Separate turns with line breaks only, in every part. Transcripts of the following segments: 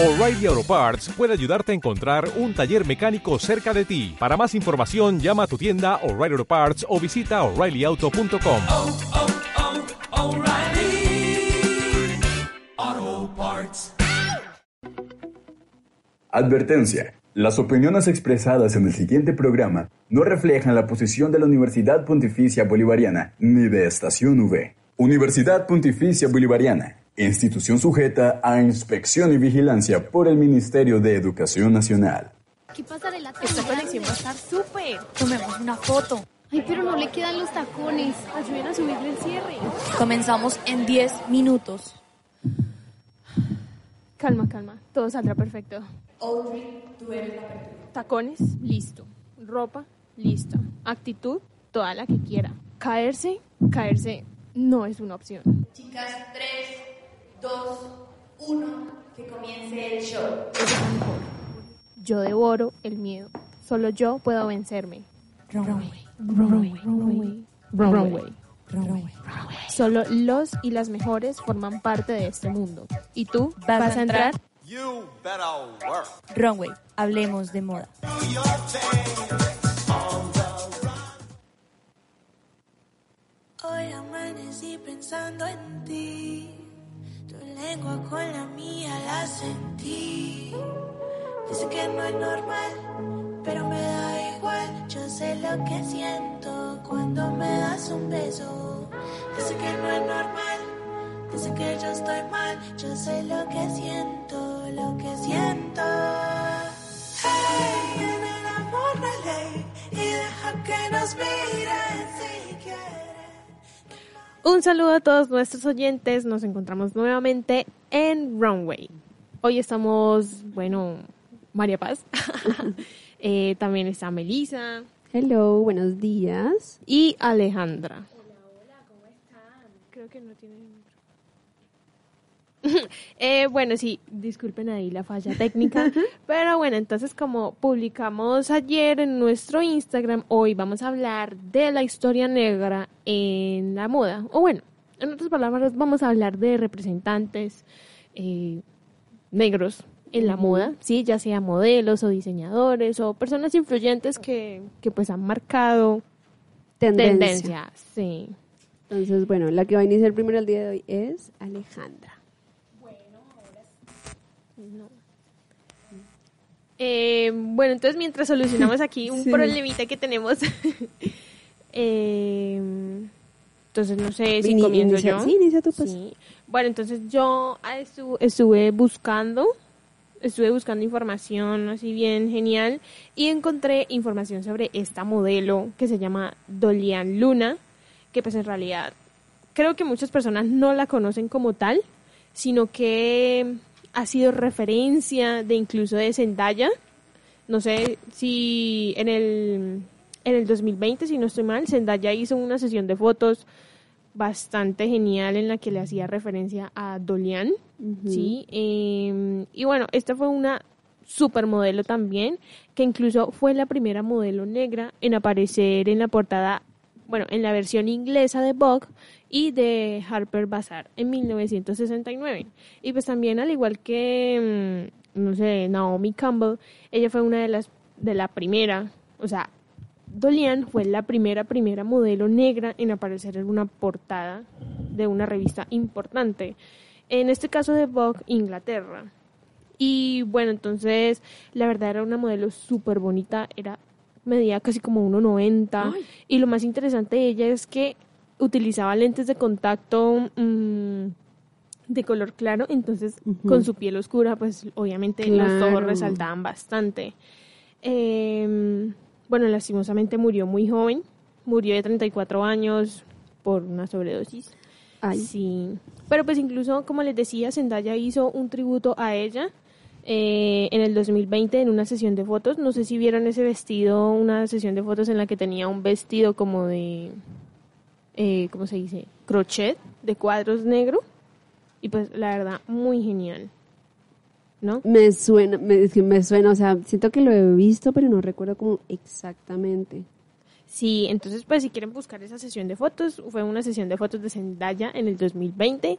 O'Reilly Auto Parts puede ayudarte a encontrar un taller mecánico cerca de ti. Para más información, llama a tu tienda O'Reilly Auto Parts o visita oreillyauto.com.
oh, oh, Parts.
Advertencia. Las opiniones expresadas en el siguiente programa no reflejan la posición de la Universidad Pontificia Bolivariana ni de Estación V. Universidad Pontificia Bolivariana, institución sujeta a inspección y vigilancia por el Ministerio de Educación Nacional.
¿Qué pasarela tan
Esta
grande?
colección va a estar súper. Tomemos una foto.
Ay, pero no le quedan los tacones. Ayuden a subirle el cierre.
Comenzamos en 10 minutos.
Calma, calma. Todo saldrá perfecto. Tacones, listo. Ropa, listo. Actitud, toda la que quiera. Caerse, caerse no es una opción.
Chicas, 3, 2, 1, que comience el show.
Yo devoro el miedo. Solo yo puedo vencerme. Runway, runway, runway, runway. Solo los y las mejores forman parte de este mundo. ¿Y tú vas, a entrar?
Runway, hablemos de moda.
Hoy amanecí pensando en ti. Lengua con la mía la sentí. Dice que no es normal, pero me da igual. Yo sé lo que siento cuando me das un beso. Dice que no es normal, dice que yo estoy mal. Yo sé lo que siento,
Un saludo a todos nuestros oyentes. Nos encontramos nuevamente en Runway. Hoy estamos, bueno, María Paz. Eh, también está Melissa
Hello, buenos días.
y Alejandra. Hola, hola, ¿cómo están? Creo que no tienen eh, bueno, sí, disculpen ahí la falla técnica, pero bueno, entonces como publicamos ayer en nuestro Instagram, hoy vamos a hablar de la historia negra en la moda, o bueno, en otras palabras, vamos a hablar de representantes eh, negros en la moda, sí, ya sea modelos o diseñadores o personas influyentes que, que pues han marcado
Tendencia.
tendencia, sí.
Entonces, bueno, la que va a iniciar primero el día de hoy es Alejandra.
Eh, bueno, entonces mientras solucionamos aquí un
Sí.
problemita que tenemos, eh, entonces no sé si
Ini-
comienzo
inicia-
yo.
sí, inicia tú, pues.
Sí. Bueno, entonces yo ah, estu- estuve buscando, estuve buscando información así bien genial y encontré información sobre esta modelo que se llama Dolian Luna, que pues en realidad creo que muchas personas no la conocen como tal, sino que ha sido referencia de incluso de Zendaya. No sé si en el, en el 2020, si no estoy mal, Zendaya hizo una sesión de fotos bastante genial en la que le hacía referencia a Dolian, ¿sí? Eh, y bueno, esta fue una supermodelo también, que incluso fue la primera modelo negra en aparecer en la portada, bueno, en la versión inglesa de Vogue y de Harper Bazaar en 1969. Y pues también, al igual que, mm, no sé, Naomi Campbell, ella fue una de las, de la primera, o sea, Dolian fue la primera, primera modelo negra en aparecer en una portada de una revista importante. En este caso de Vogue, Inglaterra. Y bueno, entonces, la verdad era una modelo súper bonita, era medía casi como 1,90. Y lo más interesante de ella es que utilizaba lentes de contacto mm, de color claro, entonces con su piel oscura, pues obviamente los ojos resaltaban bastante. Eh, bueno, lastimosamente murió muy joven, murió de 34 años por una sobredosis.
Ay.
Sí, pero pues incluso, como les decía, Zendaya hizo un tributo a ella eh, en el 2020 en una sesión de fotos. No sé si vieron ese vestido, una sesión de fotos en la que tenía un vestido como de, eh, ¿cómo se dice? Crochet de cuadros negro. Y pues la verdad, muy genial. ¿No?
Me suena, me, me suena, o sea, siento que lo he visto, pero no recuerdo como exactamente.
Sí, entonces pues si quieren buscar esa sesión de fotos, fue una sesión de fotos de Zendaya en el 2020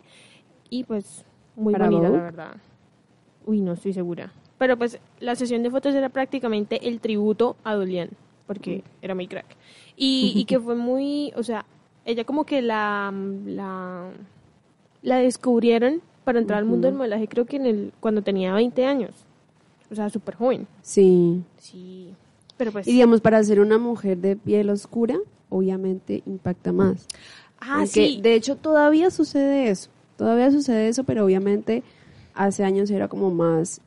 y pues muy
Para
bonita la verdad. Uy, no estoy segura. Pero pues la sesión de fotos era prácticamente el tributo a Dolian, porque era muy crack. Y, y que fue muy, o sea, ella como que la, la, la descubrieron para entrar al mundo del modelaje, creo que en el, cuando tenía 20 años. O sea, súper joven.
Sí.
Sí. Pero pues...
Y digamos, para ser una mujer de piel oscura, obviamente impacta más.
ah, sí.
De hecho, todavía sucede eso. Todavía sucede eso, pero obviamente hace años era como más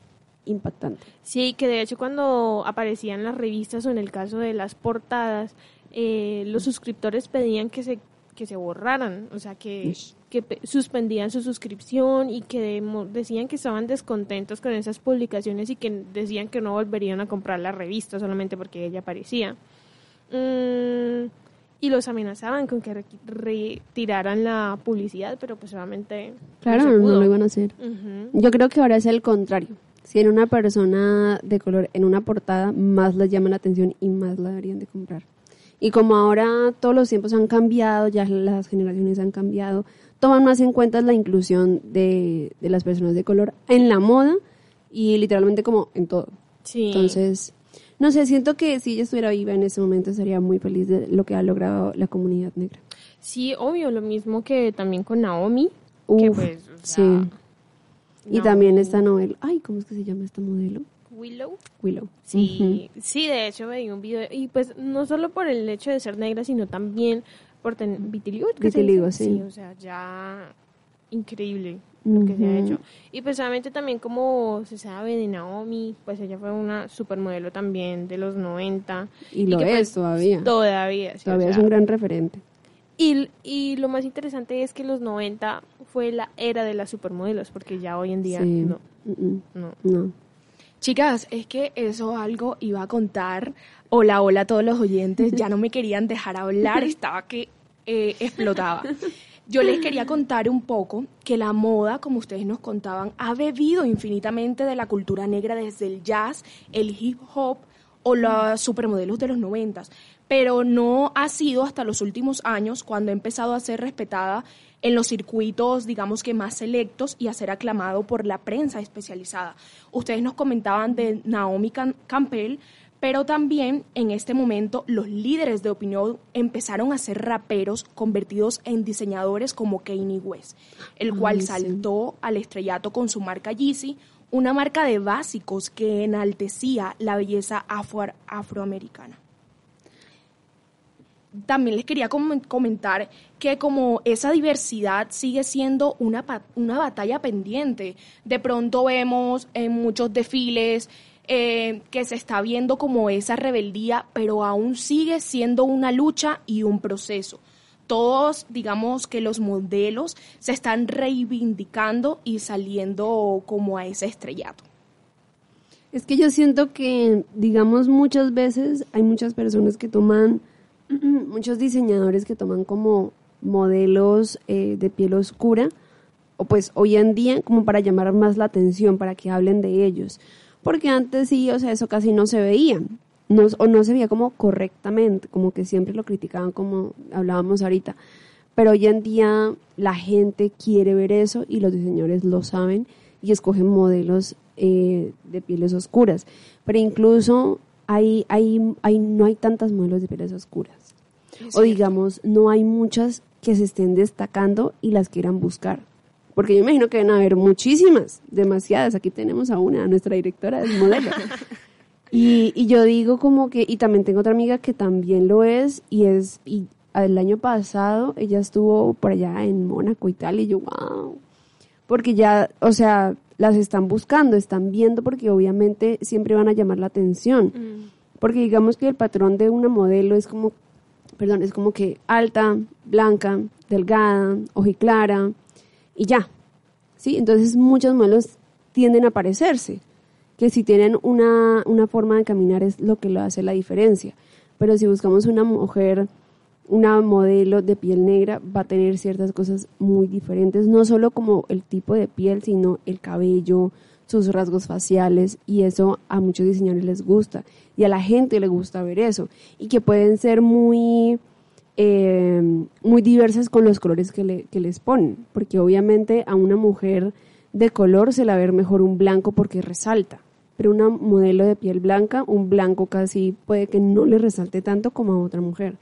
impactante.
Sí, que de hecho cuando aparecían las revistas o en el caso de las portadas, eh, los suscriptores pedían que se que se borraran, o sea, que, que pe- suspendían su suscripción y que decían que estaban descontentos con esas publicaciones y que decían que no volverían a comprar la revista solamente porque ella aparecía. Mm, y los amenazaban con que re- retiraran la publicidad, pero pues obviamente
Claro, no,
pudo.
lo iban a hacer.
Ujú.
Yo creo que ahora es el contrario. Si en una persona de color en una portada, más les llama la atención y más la deberían de comprar. Y como ahora todos los tiempos han cambiado, ya las generaciones han cambiado, toman más en cuenta la inclusión de, de las personas de color en la moda y literalmente como en todo.
Sí.
Entonces, no sé, siento que si ella estuviera viva en ese momento estaría muy feliz de lo que ha logrado la comunidad negra.
Sí, obvio, lo mismo que también con Naomi, que
Uf,
pues, o sea,
sí. Y
Naomi-
también esta novela, ay, ¿cómo es que se llama esta modelo?
Willow.
Willow.
Sí, sí, de hecho di un video y pues no solo por el hecho de ser negra, sino también por tener vitiligo. ¿qué se
Vitiligo,
dice?
sí.
o sea, ya increíble lo que se ha hecho. Y precisamente también como se sabe de Naomi, pues ella fue una supermodelo también de los 90.
Y lo
que,
es
pues,
todavía.
Todavía, sí, o
Todavía es un gran referente.
Y, y lo más interesante es que los 90 fue la era de las supermodelos, porque ya hoy en día
Sí.
no. No.
No.
Chicas, es que eso algo iba a contar. Hola, hola a todos los oyentes. Ya no me querían dejar hablar, estaba que eh, explotaba. Yo les quería contar un poco que la moda, como ustedes nos contaban, ha bebido infinitamente de la cultura negra desde el jazz, el hip hop o los supermodelos de los noventas, pero no ha sido hasta los últimos años cuando ha empezado a ser respetada en los circuitos, digamos que más selectos y a ser aclamado por la prensa especializada. Ustedes nos comentaban de Naomi Cam- Campbell, pero también en este momento los líderes de opinión empezaron a ser raperos convertidos en diseñadores como Kanye West, el cual
Ay, sí.
saltó al estrellato con su marca Yeezy, una marca de básicos que enaltecía la belleza afro- afroamericana también les quería com- comentar que como esa diversidad sigue siendo una, una batalla pendiente, de pronto vemos en muchos desfiles eh, que se está viendo como esa rebeldía, pero aún sigue siendo una lucha y un proceso. Todos, digamos que los modelos se están reivindicando y saliendo como a ese estrellato.
Es que yo siento que, digamos, muchas veces hay muchas personas que toman, muchos diseñadores que toman como modelos eh, de piel oscura, o pues hoy en día como para llamar más la atención, para que hablen de ellos. Porque antes sí, o sea, eso casi no se veía, no, o no se veía como correctamente, como que siempre lo criticaban como hablábamos ahorita. Pero hoy en día la gente quiere ver eso y los diseñadores lo saben y escogen modelos eh, de pieles oscuras. Pero incluso hay, hay, hay, no hay tantas modelos de pieles oscuras. o digamos, no hay muchas que se estén destacando y las quieran buscar. Porque yo imagino que deben haber muchísimas, demasiadas. Aquí tenemos a una, a nuestra directora del modelo. Y, y yo digo como que, y también tengo otra amiga que también lo es, y es, y el año pasado ella estuvo por allá en Mónaco y tal, y yo, wow. Porque ya, o sea, las están buscando, están viendo, porque obviamente siempre van a llamar la atención. Porque digamos que el patrón de una modelo es como, perdón, es como que alta, blanca, delgada, ojiclara, y ya. ¿Sí? Entonces muchos modelos tienden a parecerse que si tienen una, una forma de caminar es lo que lo hace la diferencia. Pero si buscamos una mujer, una modelo de piel negra, va a tener ciertas cosas muy diferentes, no solo como el tipo de piel, sino el cabello, sus rasgos faciales, y eso a muchos diseñadores les gusta, y a la gente le gusta ver eso, y que pueden ser muy, eh, muy diversas con los colores que, le- que les ponen, porque obviamente a una mujer de color se la ve mejor un blanco porque resalta. Pero una modelo de piel blanca, un blanco casi puede que no le resalte tanto como a otra mujer.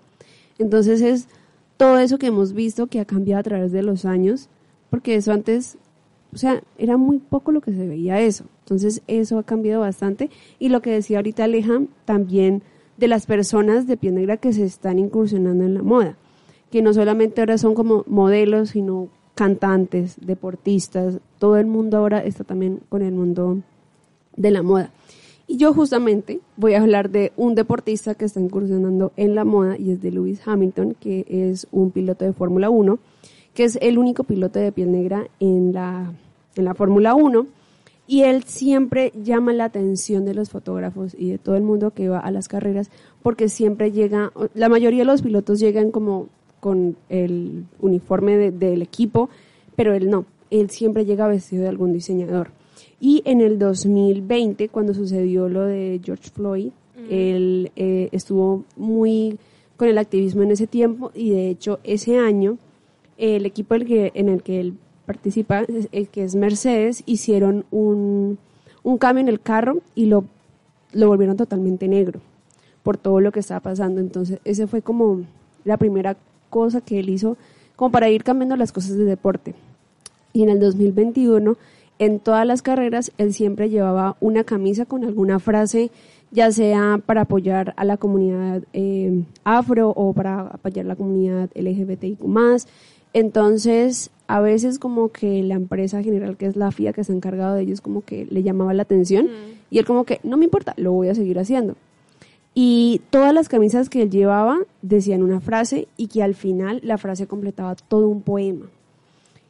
Entonces es todo eso que hemos visto que ha cambiado a través de los años, porque eso antes, o sea, era muy poco lo que se veía eso. Entonces eso ha cambiado bastante. Y lo que decía ahorita Aleja, también de las personas de piel negra que se están incursionando en la moda, que no solamente ahora son como modelos, sino cantantes, deportistas, todo el mundo ahora está también con el mundo de la moda. Y yo justamente voy a hablar de un deportista que está incursionando en la moda y es de Lewis Hamilton, que es un piloto de Fórmula 1, que es el único piloto de piel negra en la, en la Fórmula 1. Y él siempre llama la atención de los fotógrafos y de todo el mundo que va a las carreras, porque siempre llega, la mayoría de los pilotos llegan como con el uniforme de- del equipo, pero él no, él siempre llega vestido de algún diseñador. Y en el 2020, cuando sucedió lo de George Floyd, él eh, estuvo muy con el activismo en ese tiempo y de hecho ese año el equipo en el que él participa, el que es Mercedes, hicieron un, un cambio en el carro y lo, lo volvieron totalmente negro por todo lo que estaba pasando. Entonces, ese fue como la primera cosa que él hizo como para ir cambiando las cosas de deporte. Y en el 2021, en todas las carreras, él siempre llevaba una camisa con alguna frase, ya sea para apoyar a la comunidad eh, afro o para apoyar a la comunidad LGBTIQ+. Entonces, a veces como que la empresa general, que es la FIA, que está encargado de ellos, como que le llamaba la atención. Y él como que, no me importa, lo voy a seguir haciendo. Y todas las camisas que él llevaba decían una frase y que al final la frase completaba todo un poema.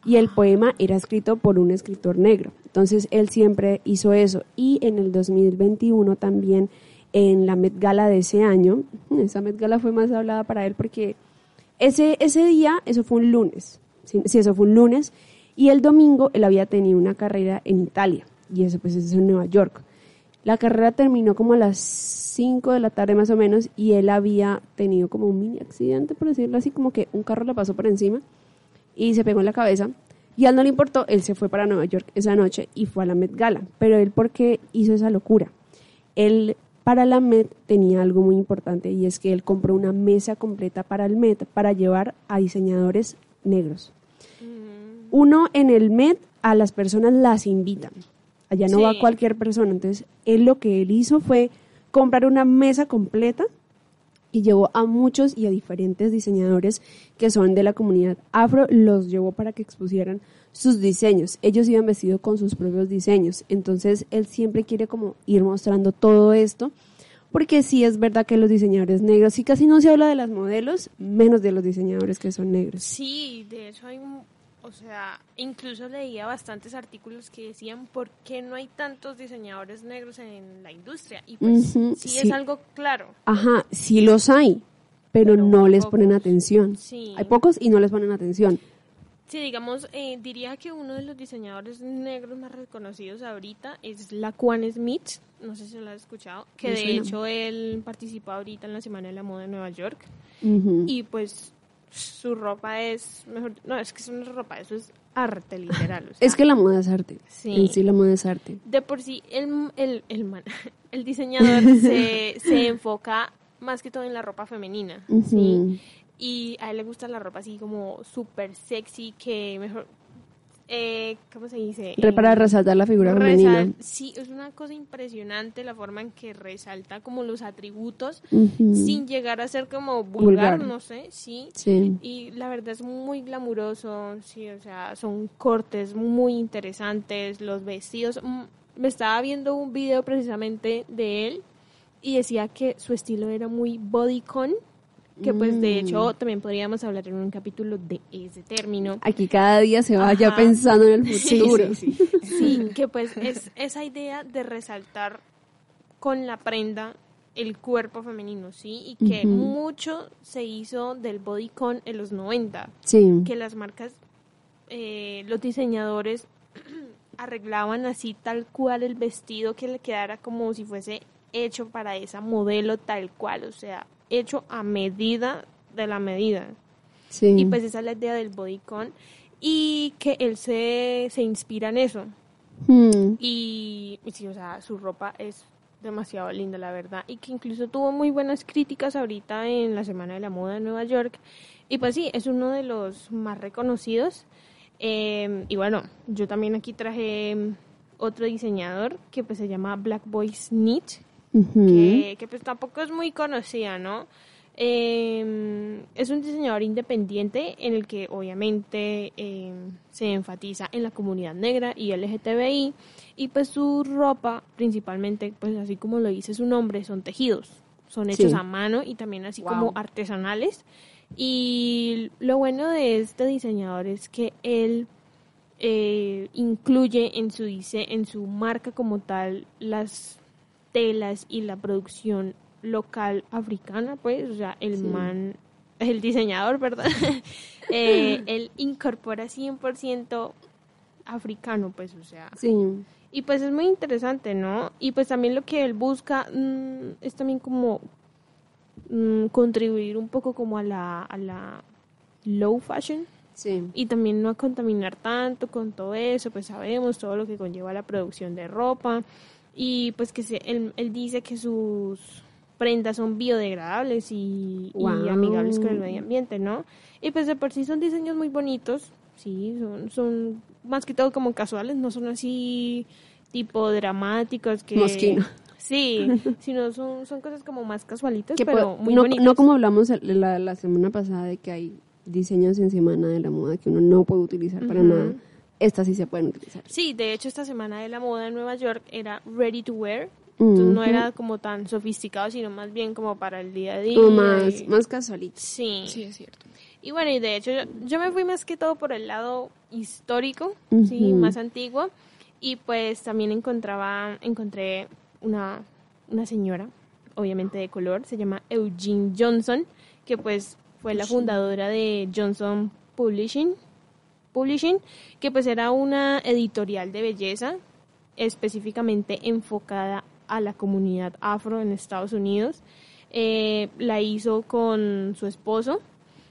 Y el poema era escrito por un escritor negro. Entonces él siempre hizo eso. Y en el 2021 también, en la Met Gala de ese año, esa Met Gala fue más hablada para él porque ese, ese día, eso fue un lunes. Sí, eso fue un lunes. Y el domingo él había tenido una carrera en Italia. Y eso pues es en Nueva York. La carrera terminó como a las 5 de la tarde más o menos y él había tenido como un mini accidente, por decirlo así, como que un carro le pasó por encima y se pegó en la cabeza. Y a él no le importó, él se fue para Nueva York esa noche y fue a la Met Gala. Pero él, ¿por qué hizo esa locura? Él para la Met tenía algo muy importante y es que él compró una mesa completa para el Met para llevar a diseñadores negros. Uno en el Met a las personas las invitan. Allá no va cualquier persona. Entonces, él lo que él hizo fue comprar una mesa completa y llevó a muchos y a diferentes diseñadores que son de la comunidad afro, los llevó para que expusieran sus diseños. Ellos iban vestidos con sus propios diseños. Entonces, él siempre quiere como ir mostrando todo esto, porque sí es verdad que los diseñadores negros, sí casi no se habla de las modelos, menos de los diseñadores que son negros.
Sí, de hecho hay, un- o sea, incluso leía bastantes artículos que decían por qué no hay tantos diseñadores negros en la industria. Y pues sí,
sí.
es algo claro.
Ajá, sí los hay, pero,
Pero
no les ponen atención.
Sí.
Hay pocos y no les ponen atención.
Sí, digamos, eh, diría que uno de los diseñadores negros más reconocidos ahorita es Laquan Smith, no sé si lo has escuchado, que de hecho él participó ahorita en la Semana de la Moda de Nueva York
Ujú.
y pues su ropa es, mejor, no, es que es una ropa, eso es arte literal. o sea,
Es que la moda es arte.
Sí.
En sí la moda es arte.
de por sí el, el, el, man- el diseñador se, se enfoca más que todo en la ropa femenina, ¿sí? Y a él le gusta la ropa así como súper sexy, que mejor, eh, ¿cómo se dice?
Re- para resaltar la figura
resal-
femenina.
Sí, es una cosa impresionante la forma en que resalta como los atributos sin llegar a ser como vulgar,
Vulgar.
no sé, sí.
Sí.
Y la verdad es muy glamuroso, sí, o sea, son cortes muy interesantes, los vestidos. mm, Me estaba viendo un video precisamente de él y decía que su estilo era muy bodycon, que pues de
Mm.
hecho también podríamos hablar en un capítulo de ese término.
Aquí cada día se va ya pensando en el futuro.
sí, sí. Sí, que pues es esa idea de resaltar con la prenda el cuerpo femenino, ¿sí? Y que mucho se hizo del bodycon en los 90,
Sí.
que las marcas, eh, los diseñadores arreglaban así tal cual el vestido que le quedara como si fuese hecho para esa modelo tal cual, o sea, hecho a medida de la medida.
Sí.
Y pues esa es la idea del bodycon. y que él se, se inspira en eso.
Hmm.
Y, y sí, o sea, su ropa es demasiado linda, la verdad. Y que incluso tuvo muy buenas críticas ahorita en la Semana de la Moda de Nueva York. Y pues sí, es uno de los más reconocidos. Eh, y bueno, yo también aquí traje otro diseñador que pues se llama Black Boys Knit,
Ujú.
que, que, pues tampoco es muy conocida, ¿no? Eh, es un diseñador independiente en el que obviamente eh, se enfatiza en la comunidad negra y LGTBI y pues su ropa principalmente, pues así como lo dice su nombre, son tejidos, son hechos
Sí.
a mano y también así
Wow.
como artesanales. Y lo bueno de este diseñador es que él eh, incluye en su dice en su marca como tal las telas y la producción local africana pues o sea el
Sí.
man el diseñador verdad Eh, él incorpora 100% africano pues o sea
Sí.
y pues es muy interesante, ¿no? Y pues también lo que él busca mm, es también como mm, contribuir un poco como a la, a la low fashion
Sí.
y también no contaminar tanto con todo eso, pues sabemos todo lo que conlleva la producción de ropa y pues que se, él, él dice que sus prendas son biodegradables y, amigables con el medio ambiente, ¿no? Y pues de por sí son diseños muy bonitos, sí, son, son más que todo como casuales, no son así tipo dramáticos que...
Mosquino.
Sí, sino son, son cosas como más casualitas,
Que
pero muy
no,
bonitas.
no como hablamos la, la semana pasada de que hay diseños en semana de la moda que uno no puede utilizar para nada. Estas sí se pueden utilizar.
Sí, de hecho esta semana de la moda en Nueva York era ready to wear, entonces no era como tan sofisticado, sino más bien como para el día a día.
Como más,
y-
más casualitos.
Sí.
Sí, es cierto.
Y bueno, y de hecho yo, yo me fui más que todo por el lado histórico, sí, más antiguo, y pues también encontraba, encontré una, una señora, obviamente de color, se llama Eugene Johnson, que pues fue la fundadora de Johnson Publishing, Publishing, que pues era una editorial de belleza específicamente enfocada a la comunidad afro en Estados Unidos. Eh, la hizo con su esposo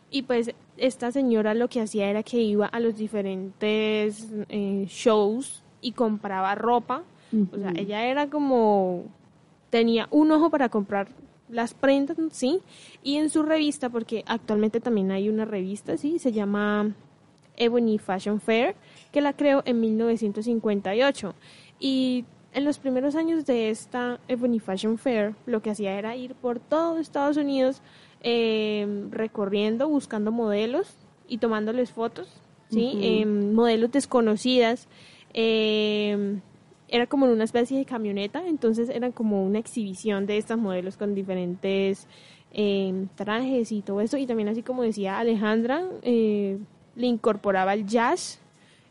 y pues esta señora lo que hacía era que iba a los diferentes eh, shows y compraba ropa. O sea, ella era como tenía un ojo para comprar las prendas, sí, y en su revista, porque actualmente también hay una revista, sí, se llama Ebony Fashion Fair, que la creó en 1958. Y en los primeros años de esta Ebony Fashion Fair, lo que hacía era ir por todo Estados Unidos eh, recorriendo, buscando modelos y tomándoles fotos, ¿sí?
Ujú.
Eh, modelos desconocidas. eh, era como una especie de camioneta, entonces era como una exhibición de estas modelos con diferentes eh, trajes y todo eso. Y también así como decía Alejandra, eh, le incorporaba el jazz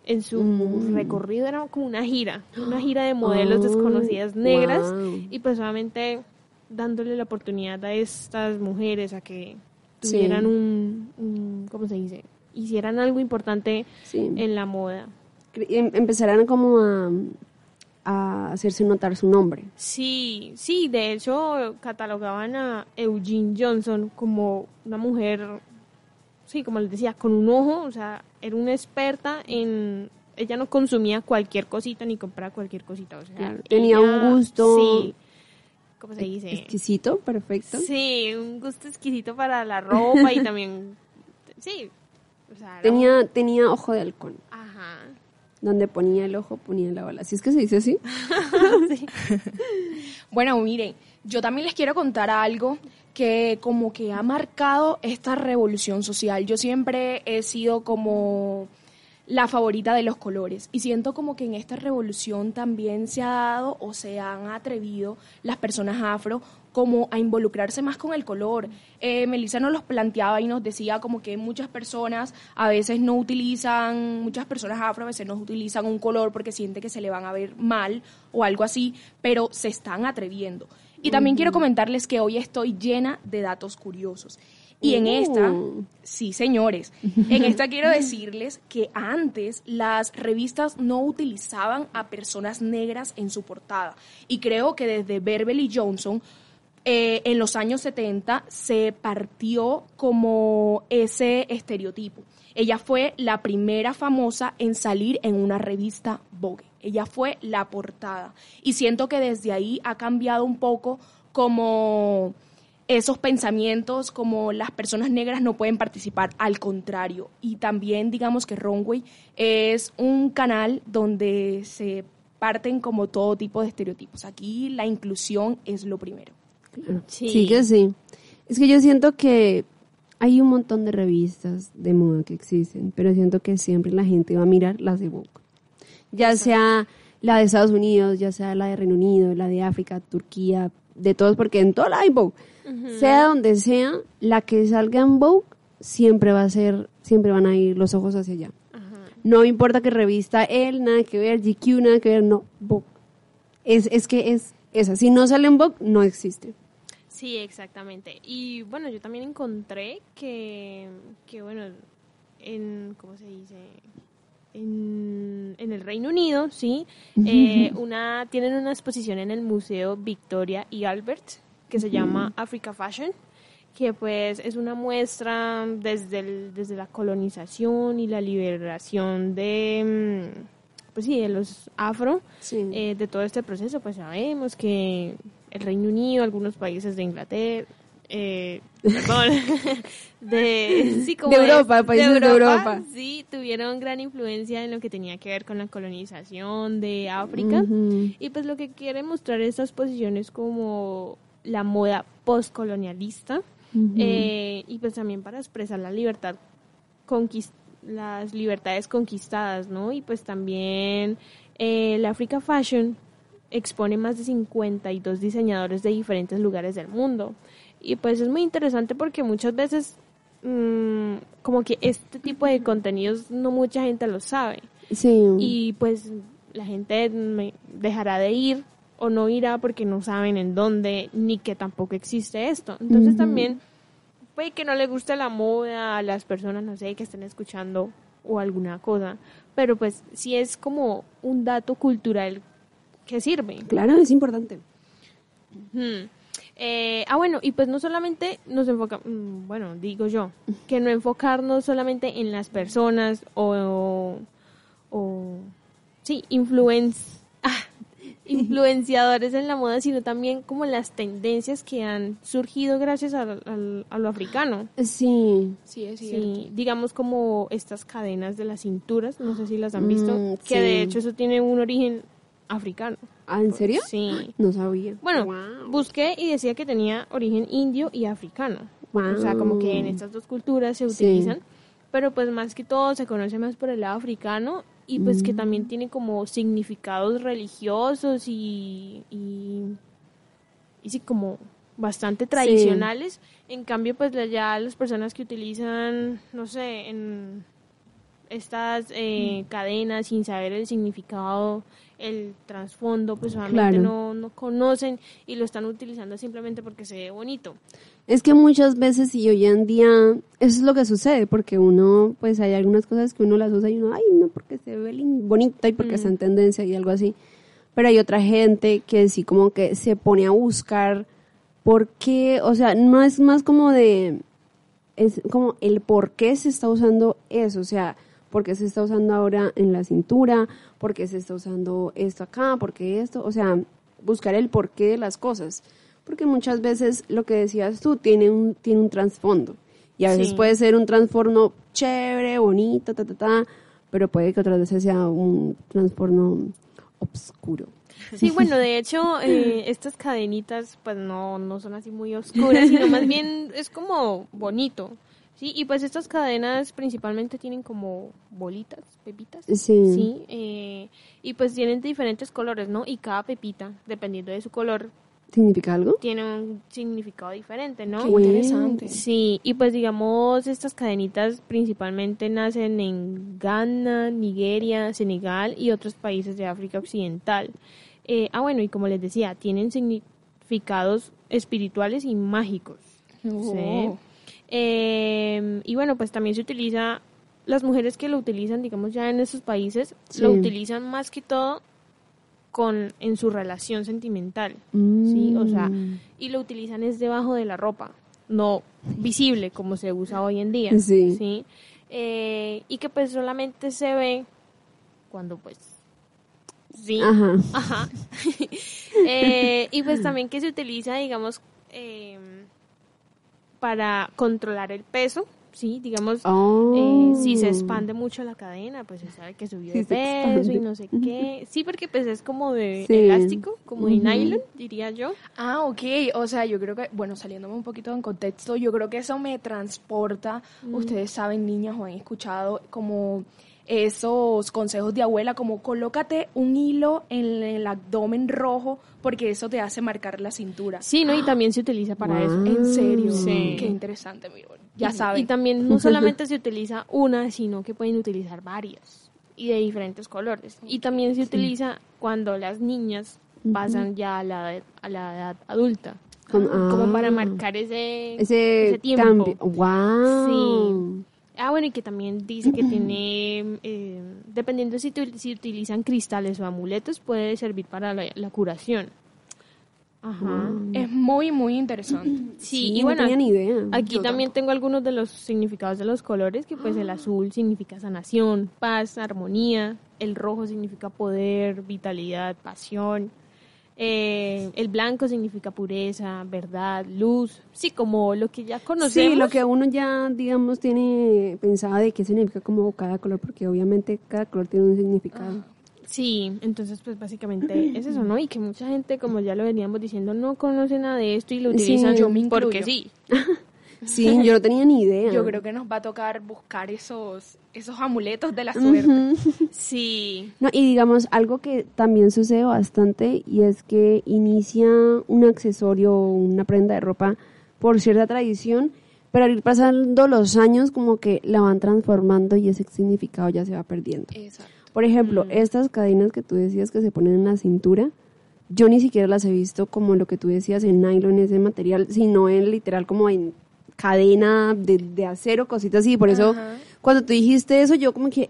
en su
Mm.
recorrido, era como una gira, una gira de modelos desconocidas negras y pues obviamente dándole la oportunidad a estas mujeres a que
Sí.
tuvieran un, un, ¿cómo se dice? Hicieran algo importante
Sí.
en la moda.
Em- Empezarán como a, a hacerse notar su nombre.
Sí, sí, de hecho catalogaban a Eugene Johnson como una mujer, sí, como les decía, con un ojo, o sea, era una experta en... Ella no consumía cualquier cosita ni compraba cualquier cosita, o sea,
Claro, tenía
ella-
un gusto
Sí, ¿cómo se dice?
exquisito, perfecto.
Sí, un gusto exquisito para la ropa y también, sí, o sea, era
Tenía, tenía ojo de halcón.
Ajá.
Donde ponía el ojo, ponía la bala. ¿Sí es que se dice así?
Bueno, miren, yo también les quiero contar algo que como que ha marcado esta revolución social. Yo siempre he sido como la favorita de los colores y siento como que en esta revolución también se ha dado o se han atrevido las personas afro como a involucrarse más con el color. Eh, Melissa nos los planteaba y nos decía como que muchas personas a veces no utilizan, muchas personas afro a veces no utilizan un color porque sienten que se le van a ver mal o algo así, pero se están atreviendo. Y también quiero comentarles que hoy estoy llena de datos curiosos. Y en esta,
Uh.
sí señores, en esta quiero decirles que antes las revistas no utilizaban a personas negras en su portada. Y creo que desde Beverly Johnson eh, en los años 70 se partió como ese estereotipo. Ella fue la primera famosa en salir en una revista Vogue. Ella fue la portada. Y siento que desde ahí ha cambiado un poco como esos pensamientos, como las personas negras no pueden participar, al contrario. Y también digamos que Runway es un canal donde se parten como todo tipo de estereotipos. Aquí la inclusión es lo primero.
Sí. que sí. Es que yo siento que hay un montón de revistas de moda que existen, pero siento que siempre la gente va a mirar las de Vogue. Ya sea la de Estados Unidos, ya sea la de Reino Unido, la de África, Turquía, de todos, porque en toda la hay Vogue. Sea donde sea, la que salga en Vogue siempre va a ser, siempre van a ir los ojos hacia allá. No importa que revista él, nada que ver, GQ, nada que ver, no, Vogue. Es, es que es esa. Si no sale en Vogue, no existe.
Sí, exactamente. Y bueno, yo también encontré que, que bueno, en, ¿cómo se dice? En, en el Reino Unido, sí, eh, una, tienen una exposición en el Museo Victoria y Albert que se llama Africa Fashion, que pues es una muestra desde, el, desde la colonización y la liberación de, mm, pues sí, de los afro, eh, de todo este proceso, pues sabemos que el Reino Unido, algunos países de Inglaterra, eh, perdón, de, sí, como
de Europa, países de Europa,
sí, tuvieron gran influencia en lo que tenía que ver con la colonización de África. Y pues lo que quiere mostrar estas posiciones como la moda postcolonialista eh, y pues también para expresar la libertad, las libertades conquistadas, ¿no? Y pues también eh, el Africa Fashion expone más de 52 diseñadores de diferentes lugares del mundo. Y pues es muy interesante porque muchas veces mm, como que este tipo de contenidos no mucha gente lo sabe.
Sí.
Y pues la gente dejará de ir o no irá porque no saben en dónde ni que tampoco existe esto. Entonces también puede que no le guste la moda a las personas, no sé, que estén escuchando o alguna cosa, pero pues sí es como un dato cultural que sirve.
Claro, es importante.
Eh, ah, bueno, y pues no solamente nos enfoca, mm, bueno, digo yo, que no enfocarnos solamente en las personas o, o sí, influencia influenciadores en la moda, sino también como las tendencias que han surgido gracias a, lo africano.
Sí,
sí, es cierto.
digamos como estas cadenas de las cinturas, no sé si las han visto, mm, que de hecho eso tiene un origen africano.
¿Ah, en serio?
Sí.
No sabía.
Bueno, busqué y decía que tenía origen indio y africano. O sea, como que en estas dos culturas se utilizan, pero pues más que todo se conoce más por el lado africano y pues que también mm. tiene como significados religiosos y, y, sí, como bastante tradicionales. En cambio, pues ya las personas que utilizan, no sé, en estas eh, mm. cadenas sin saber el significado, el trasfondo, pues obviamente no, no conocen y lo están utilizando simplemente porque se ve bonito.
Es que muchas veces y hoy en día eso es lo que sucede, porque uno, pues hay algunas cosas que uno las usa y uno, ay, no, porque se ve bonita y porque está en tendencia y algo así. Pero hay otra gente que sí como que se pone a buscar por qué, o sea, no es más como de, es como el por qué se está usando eso, o sea, por qué se está usando ahora en la cintura, por qué se está usando esto acá, por qué esto, o sea, buscar el porqué de las cosas porque muchas veces lo que decías tú tiene un, tiene un trasfondo. Y a veces puede ser un trasfondo chévere, bonito, ta, ta, ta, pero puede que otras veces sea un trasfondo oscuro.
Sí, bueno, de hecho, eh, estas cadenitas pues no, no son así muy oscuras, sino más bien es como bonito. Sí, y pues estas cadenas principalmente tienen como bolitas, pepitas.
Sí.
Sí, eh, y pues tienen diferentes colores, ¿no? Y cada pepita, dependiendo de su color,
¿Significa algo?
Tiene un significado diferente, ¿no?
Qué interesante.
Sí, y pues digamos, estas cadenitas principalmente nacen en Ghana, Nigeria, Senegal y otros países de África Occidental. Eh, ah, bueno, y como les decía, tienen significados espirituales y mágicos.
Oh.
Eh, y bueno, pues también se utiliza, las mujeres que lo utilizan, digamos ya en esos países, lo utilizan más que todo con en su relación sentimental, ¿sí? O sea,
Mm.
y lo utilizan es debajo de la ropa, no visible como se usa hoy en día,
Sí.
Eh, y que pues solamente se ve cuando pues sí,
Ajá.
Ajá. Eh, y pues también que se utiliza, digamos, eh, para controlar el peso, ¿sí? Digamos,
Oh.
eh, si se expande mucho la cadena, pues se sabe que subió
Sí,
de peso y no sé qué. Sí, porque pues es como de
Sí.
elástico, como de nylon, diría yo.
Ah, ok. O sea, yo creo que, bueno, saliéndome un poquito en contexto, yo creo que eso me transporta.
Mm.
Ustedes saben, niñas, o han escuchado como esos consejos de abuela, como colócate un hilo en el abdomen rojo porque eso te hace marcar la cintura.
Sí, ¿no? Y también se utiliza para eso.
En serio.
Sí.
Qué interesante, mi amor. Ya saben.
Y también no solamente se utiliza una, sino que pueden utilizar varias y de diferentes colores. Y también se utiliza cuando las niñas pasan ya a la, edad- a la edad adulta. Como para
ah.
marcar ese,
Ese,
tiempo.
cambio. ¡Wow!
Sí. Ah, bueno, y que también dice que tiene, eh, dependiendo si, tu- si utilizan cristales o amuletos, puede servir para la, la curación. Ajá.
Es muy, muy interesante.
Sí,
Sí,
y
no
bueno,
tenía ni idea.
aquí
Yo
también tengo algunos de los significados de los colores, que pues el azul significa sanación, paz, armonía, el rojo significa poder, vitalidad, pasión, eh, el blanco significa pureza, verdad, luz, sí, como lo que ya conocemos.
Sí, lo que uno ya, digamos, tiene pensado de qué significa como cada color, porque obviamente cada color tiene un significado.
Sí, entonces pues básicamente es eso, ¿no? Y que mucha gente, como ya lo veníamos diciendo, no conoce nada de esto y lo
Sí,
utilizan
yo me
porque sí.
Sí, yo no tenía ni idea.
Yo creo que nos va a tocar buscar esos, esos amuletos de la suerte.
Sí.
No, y digamos, algo que también sucede bastante y es que inicia un accesorio o una prenda de ropa por cierta tradición, pero al ir pasando los años como que la van transformando y ese significado ya se va perdiendo.
Exacto.
Por ejemplo, estas cadenas que tú decías que se ponen en la cintura, yo ni siquiera las he visto como lo que tú decías en nylon, ese material, sino en literal como en cadena de, de acero, cositas así. Por eso,
Ajá.
cuando tú dijiste eso, yo como que,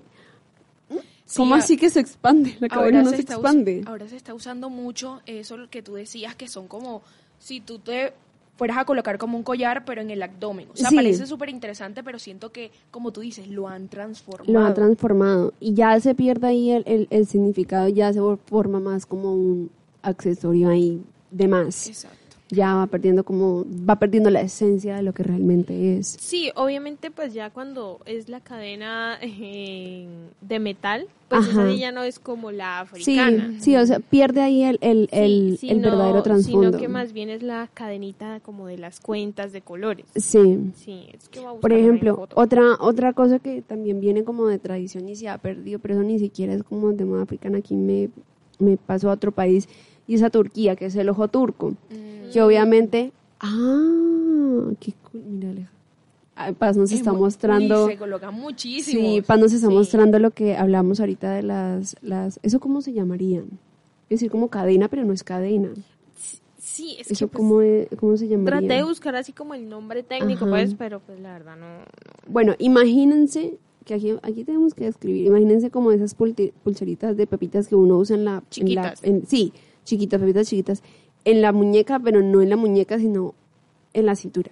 ¿cómo
Sí,
así que se expande? La cadena no se, expande.
ahora se está usando mucho eso que tú decías, que son como si tú te fueras a colocar como un collar, pero en el abdomen. O sea,
Sí.
parece súper interesante, pero siento que, como tú dices, lo han transformado.
Lo han transformado y ya se pierde ahí el, el, el significado, ya se forma más como un accesorio ahí de más.
Exacto.
Ya va perdiendo como, va perdiendo la esencia de lo que realmente es.
Sí, obviamente pues ya cuando es la cadena eh, de metal, pues
Ajá.
esa sí ya no es como la
Sí,
africana.
sí, o sea, pierde ahí el, el,
Sí,
el, el verdadero trasfondo.
Sino que más bien es la cadenita como de las cuentas de colores.
Sí.
Sí, es que voy a
Por ejemplo, otra otra cosa que también viene como de tradición y se ha perdido, pero eso ni siquiera es como de moda africana. Aquí me, me pasó a otro país y es a Turquía, que es el ojo turco.
Mm.
Que obviamente... ¡Ah! ¡Qué cool! Mira, Aleja. Paz nos
Es
está
muy-
mostrando...
uy, se colocan muchísimo.
Sí, Paz nos está mostrando lo que hablamos ahorita de las... las ¿Eso cómo se llamarían? Es decir, como cadena, pero no es cadena.
Sí, es
¿Eso
que pues,
cómo, es- cómo se llamaría?
traté de buscar así como el nombre técnico,
Ajá.
pues, pero pues la verdad no...
Bueno, imagínense que aquí, aquí tenemos que escribir. Imagínense como esas pulseritas de pepitas que uno usa en la... en la-
Chiquitas.
en- sí, chiquitas, pepitas chiquitas. En la muñeca, pero no en la muñeca, sino en la cintura.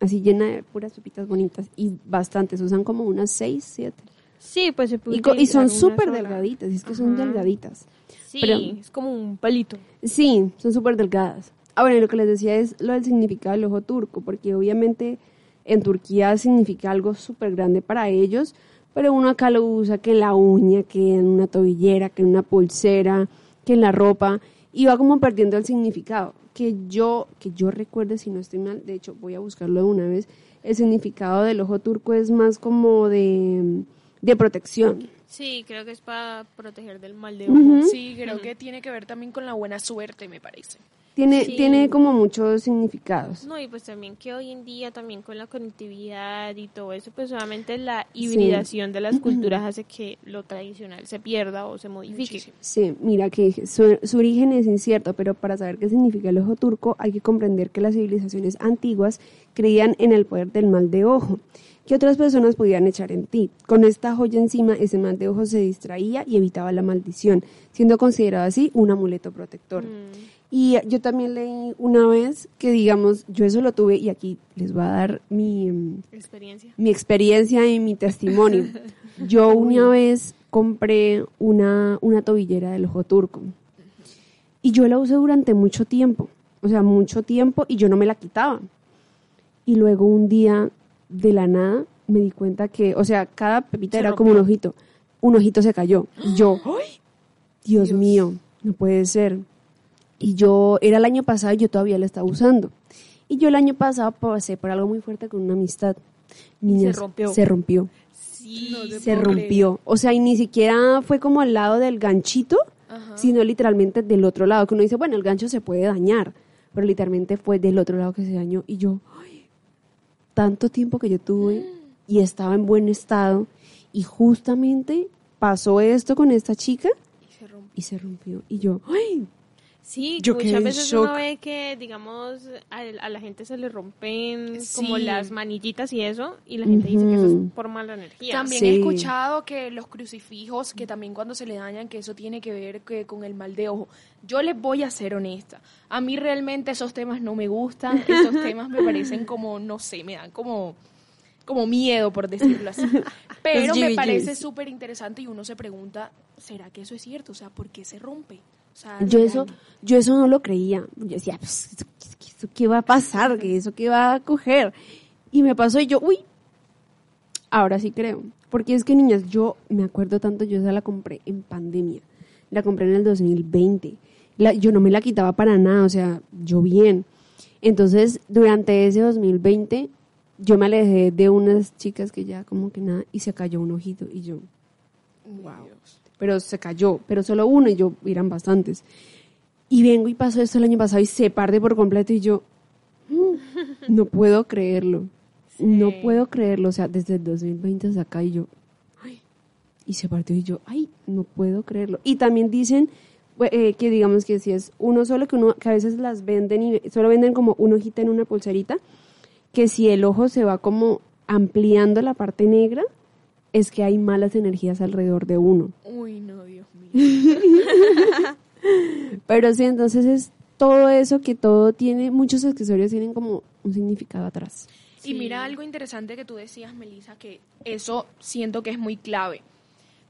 Así llena de puras pepitas bonitas. Y bastantes, usan como unas seis, siete.
Sí, pues se
Y, y son súper delgaditas, es que son delgaditas.
Sí,
Pero-
es como un palito.
Sí, son súper delgadas. Ah, y lo que les decía es lo del significado del ojo turco, porque obviamente en Turquía significa algo súper grande para ellos, pero uno acá lo usa que en la uña, que en una tobillera, que en una pulsera, que en la ropa, y va como perdiendo el significado. Que yo, que yo recuerde, si no estoy mal, de hecho voy a buscarlo de una vez, el significado del ojo turco es más como de, de protección.
Sí, creo que es para proteger del mal de ojo.
Sí, creo que tiene que ver también con la buena suerte, me parece.
Tiene,
Sí.
tiene como muchos significados.
No, y pues también que hoy en día, también con la conectividad y todo eso, pues solamente la hibridación de las culturas hace que lo tradicional se pierda o se modifique.
Sí, mira que su, su origen es incierto, pero para saber qué significa el ojo turco hay que comprender que las civilizaciones antiguas creían en el poder del mal de ojo, que otras personas pudieran echar en ti. Con esta joya encima, ese mal de ojos se distraía y evitaba la maldición, siendo considerado así un amuleto protector. Y yo también leí una vez que, digamos, yo eso lo tuve y aquí les voy a dar mi, mm,
Experiencia.
mi experiencia y mi testimonio. Yo una vez compré una, una tobillera del ojo turco y yo la usé durante mucho tiempo, o sea, mucho tiempo y yo no me la quitaba. Y luego un día, de la nada, me di cuenta que, o sea, cada pepita
Se
era como un ojito. Un ojito se cayó. Y yo, Dios, mío, no puede ser. Y yo, era el año pasado y yo todavía la estaba usando. Y yo el año pasado pasé por algo muy fuerte con una amistad. Niñas,
rompió.
Se rompió.
Sí,
se rompió. O sea, y ni siquiera fue como al lado del ganchito, sino literalmente del otro lado. Que uno dice, bueno, el gancho se puede dañar, pero literalmente fue del otro lado que se dañó. Y yo, tanto tiempo que yo tuve y estaba en buen estado, y justamente pasó esto con esta chica y se rompió. Y yo, ay,
Sí,
Yo
muchas veces
shock.
uno ve que, digamos, a, a la gente se le rompen como las manillitas y eso, y la gente dice que eso es por mala energía.
También
Sí.
he escuchado que los crucifijos, que también cuando se le dañan, que eso tiene que ver que con el mal de ojo. Yo les voy a ser honesta. A mí realmente esos temas no me gustan. Esos temas me parecen como, no sé, me dan como, como miedo, por decirlo así. Pero me parece súper interesante y uno se pregunta, ¿será que eso es cierto? O sea, ¿por qué se rompe? O sea,
yo eso, yo eso no lo creía. Yo decía, pues, ¿eso, qué- eso qué va a pasar? ¿Qué eso qué va a coger? Y me pasó y yo, uy, ahora sí creo. Porque es que, niñas, yo me acuerdo tanto, yo esa la compré en pandemia. La compré en el 2020. La- yo no me la quitaba para nada, o sea, yo bien. Entonces, durante ese 2020, yo me alejé de unas chicas que ya como que nada, y se cayó un ojito. Y yo, wow. Pero se cayó, pero solo uno, y yo, eran bastantes. Y vengo y pasó esto el año pasado y se parte por completo, y yo, mm, no puedo creerlo. No puedo creerlo, o sea, desde el 2020 hasta acá, y yo, ay, y se partió, y yo, ay, no puedo creerlo. Y también dicen eh, que digamos que si es uno solo, que, uno, que a veces las venden y solo venden como un ojito en una pulserita, que si el ojo se va como ampliando la parte negra, es que hay malas energías alrededor de uno.
Uy, no, Dios mío.
Pero sí, entonces es todo eso que todo tiene, muchos accesorios tienen como un significado atrás.
Y mira algo interesante que tú decías, Melissa, que eso siento que es muy clave.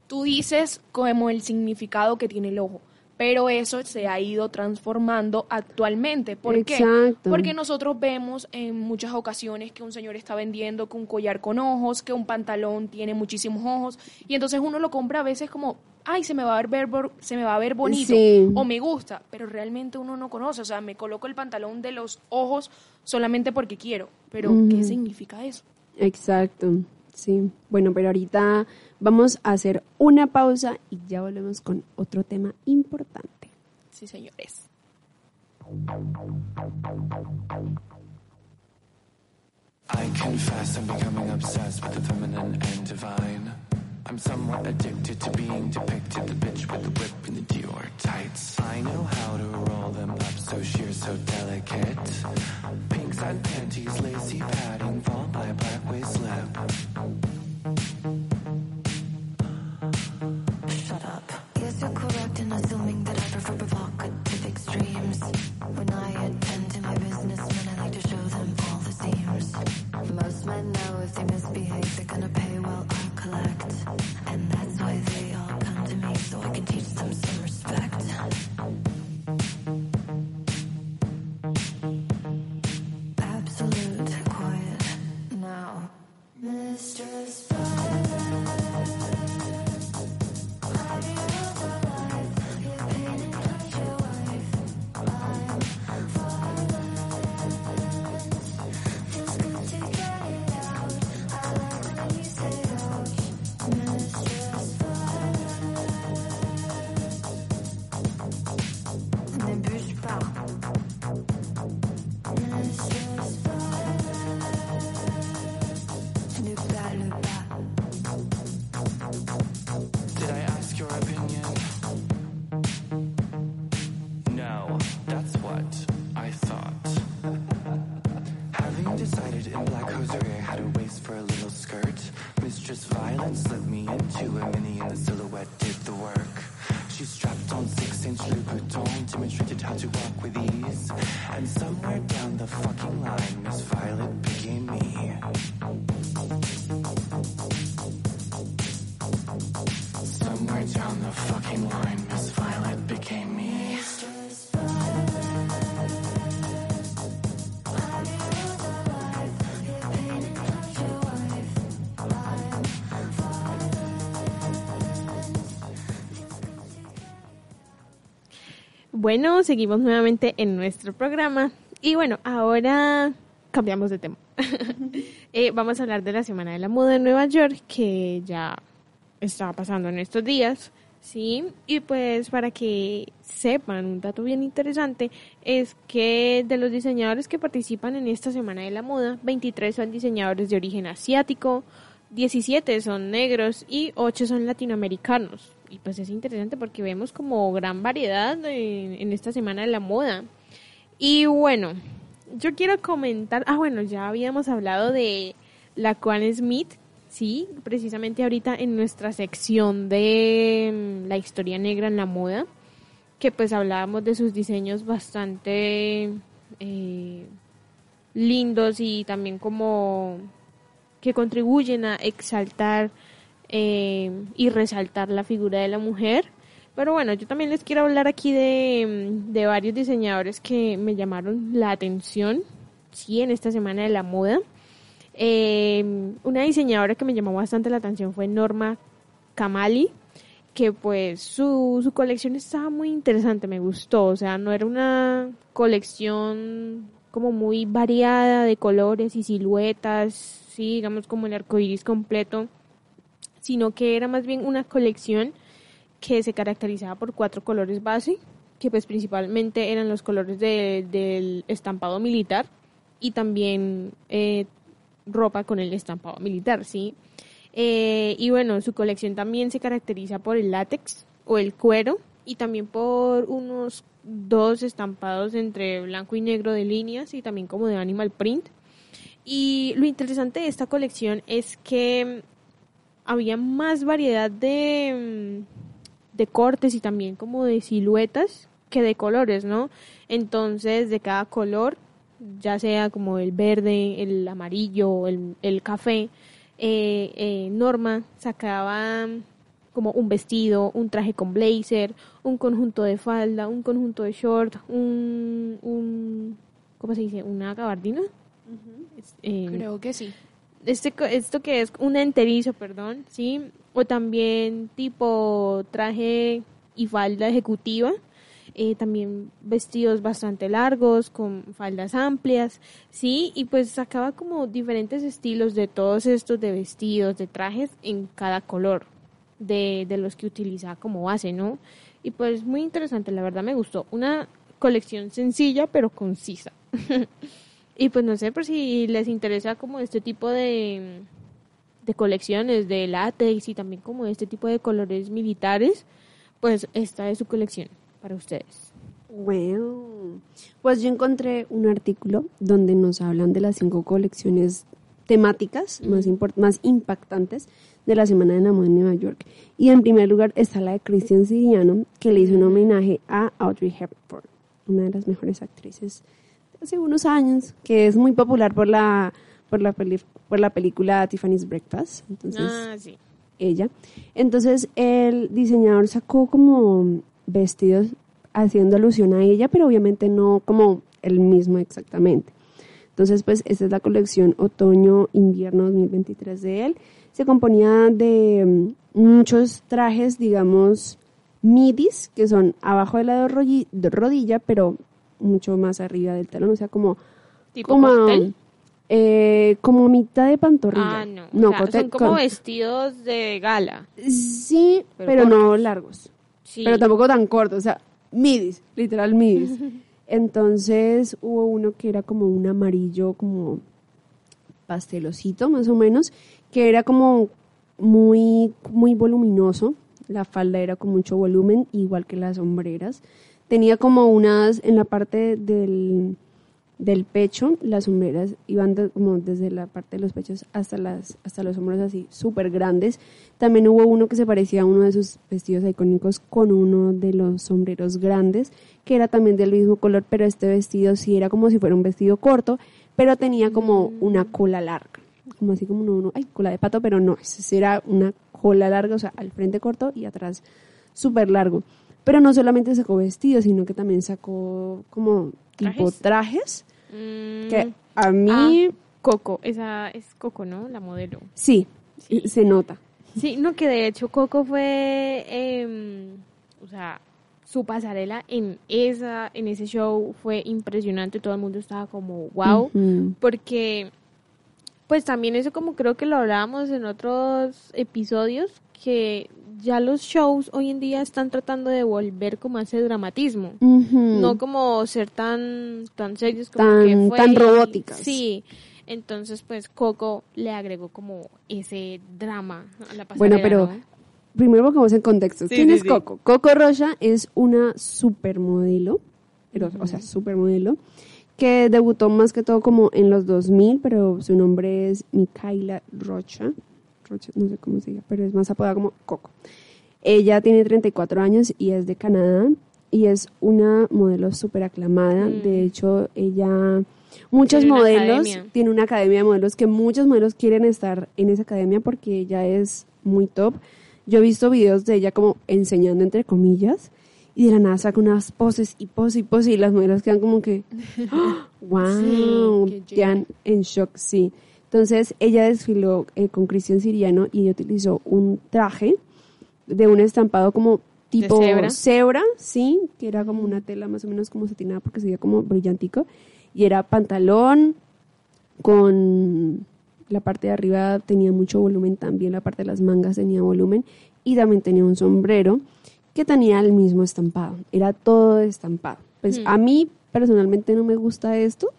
Tú dices como el significado que tiene el ojo, pero eso se ha ido transformando actualmente. ¿Por qué? Porque nosotros vemos en muchas ocasiones que un señor está vendiendo que un collar con ojos, que un pantalón tiene muchísimos ojos, y entonces uno lo compra a veces como, ay, se me va a ver, ver- se me va a ver bonito,
Sí.
o me gusta, pero realmente uno no conoce, o sea, me coloco el pantalón de los ojos solamente porque quiero, pero ¿qué significa eso?
Exacto, sí. Bueno, pero ahorita vamos a hacer una pausa y ya volvemos con otro tema importante.
Sí, señores.
I confess I'm becoming obsessed with the feminine and divine. I'm somewhat addicted to being depicted, the bitch with the whip and the Dior tights. I know how to roll them up so sheer, so delicate. Pink side panties, lacy padding, followed by a black waist slip.
Bueno, seguimos nuevamente en nuestro programa. Y bueno, ahora cambiamos de tema. Eh, vamos a hablar de la Semana de la Moda en Nueva York, que ya está pasando en estos días. Sí, y pues para que sepan, un dato bien interesante es que de los diseñadores que participan en esta Semana de la Moda, 23 son diseñadores de origen asiático, 17 son negros y 8 son latinoamericanos. Y pues es interesante porque vemos como gran variedad en, esta Semana de la Moda. Y bueno, yo quiero comentar, ah bueno, ya habíamos hablado de la Quan Smith, sí, precisamente ahorita en nuestra sección de mm, la historia negra en la moda, que pues hablábamos de sus diseños bastante eh, lindos y también como que contribuyen a exaltar eh, y resaltar la figura de la mujer. Pero bueno, yo también les quiero hablar aquí de, de varios diseñadores que me llamaron la atención, sí, en esta semana de la moda. Eh, una diseñadora que me llamó bastante la atención fue Norma Kamali, que pues su, su colección estaba muy interesante, me gustó, o sea, no era una colección como muy variada de colores y siluetas, sí, digamos como el arco iris completo, sino que era más bien una colección que se caracterizaba por cuatro colores base, que pues principalmente eran los colores de- del estampado militar y también eh, ropa con el estampado militar, ¿sí? Eh, y bueno, su colección también se caracteriza por el látex o el cuero y también por unos dos estampados entre blanco y negro de líneas y también como de animal print. Y lo interesante de esta colección es que había más variedad de, mm, de cortes y también como de siluetas que de colores, ¿no? Entonces, de cada color, ya sea como el verde, el amarillo, el, el café, eh, eh, Norma sacaba como un vestido, un traje con blazer, un conjunto de falda, un conjunto de short, un, un ¿cómo se dice? Una gabardina. Eh,
Creo que sí.
este esto que es un enterizo, perdón, sí, o también tipo traje y falda ejecutiva, eh, también vestidos bastante largos con faldas amplias, sí, y pues sacaba como diferentes estilos de todos estos de vestidos, de trajes en cada color de, de los que utilizaba como base, ¿no? Y pues muy interesante, la verdad me gustó, una colección sencilla pero concisa. Y pues no sé por si les interesa como este tipo de, de colecciones de látex y también como este tipo de colores militares, pues esta es su colección para ustedes.
Wow. Pues yo encontré un artículo donde nos hablan de las cinco colecciones temáticas más, import- más impactantes de la Semana de la Moda en Nueva York. Y en primer lugar está la de Christian Siriano, que le hizo un homenaje a Audrey Hepburn, una de las mejores actrices hace unos años, que es muy popular por la, por la, peli- por la película Tiffany's Breakfast. Entonces,
ah, sí.
ella. Entonces el diseñador sacó como vestidos haciendo alusión a ella, pero obviamente no como el mismo exactamente. Entonces, pues esta es la colección otoño-invierno 2023 de él. Se componía de mm, muchos trajes, digamos, midis, que son abajo de la rodilla, pero mucho más arriba del talón, o sea, como...
¿Tipo
como, eh, como mitad de pantorrilla.
Ah, no. o sea,
cóctel-
son como
con-
vestidos de gala.
Sí,
Pero
pero, no largos.
Sí.
Pero tampoco tan cortos, o sea, midis, literal midis. Entonces hubo uno que era como un amarillo, como pastelosito más o menos, que era como muy, muy voluminoso. La falda era con mucho volumen, igual que las sombreras. Tenía como unas, en la parte del, del pecho, las sombreras iban de- como desde la parte de los pechos hasta las hasta los hombros así súper grandes. También hubo uno que se parecía a uno de sus vestidos icónicos con uno de los sombreros grandes, que era también del mismo color, pero este vestido sí era como si fuera un vestido corto, pero tenía como una cola larga, como así como uno, uno- ay, cola de pato, pero no, ese era una cola larga, o sea, al frente corto y atrás súper largo. Pero no solamente sacó vestidos, sino que también sacó como tipo
¿Trajes?
trajes,
Mm,
que a mí
ah, Coco, esa es Coco, ¿no? La modelo.
sí, se nota.
Sí, no, que de hecho Coco fue, em, o sea, su pasarela en esa, en ese show fue impresionante, todo el mundo estaba como wow, porque pues también eso como creo que lo hablábamos en otros episodios, que ya los shows hoy en día están tratando de volver como a ese dramatismo, no como ser tan, tan serios como
Tan-
que fue
tan robóticas.
Sí, entonces pues Coco le agregó como ese drama a la pasarela,
Bueno, pero
¿no?
primero pongamos en contexto.
Sí,
¿Quién
sí,
es
sí.
Coco? Coco Rocha es una supermodelo, pero, o sea, supermodelo, que debutó más que todo como en los 2000, pero su nombre es Micaela Rocha. Rocha, no sé cómo se diga, pero es más apodada como Coco. Ella tiene 34 años y es de Canadá y es una modelo súper aclamada.
Mm.
De hecho, ella... Muchos
Tiene una
modelos,
academia.
tiene una academia de modelos que muchos modelos quieren estar en esa academia porque ella es muy top. Yo he visto videos de ella como enseñando entre comillas y de la nada saca unas poses y poses y poses y las modelos quedan como que wow,
Sí,
quedan en shock, sí. Entonces ella desfiló eh, con Cristian Siriano y ella utilizó un traje de un estampado como tipo
cebra?
cebra, sí, que era como una tela más o menos como satinada porque se veía como brillantico y era pantalón con la parte de arriba tenía mucho volumen también, la parte de las mangas tenía volumen y también tenía un sombrero que tenía el mismo estampado, era todo estampado. Pues
Hmm.
a mí personalmente no me gusta esto,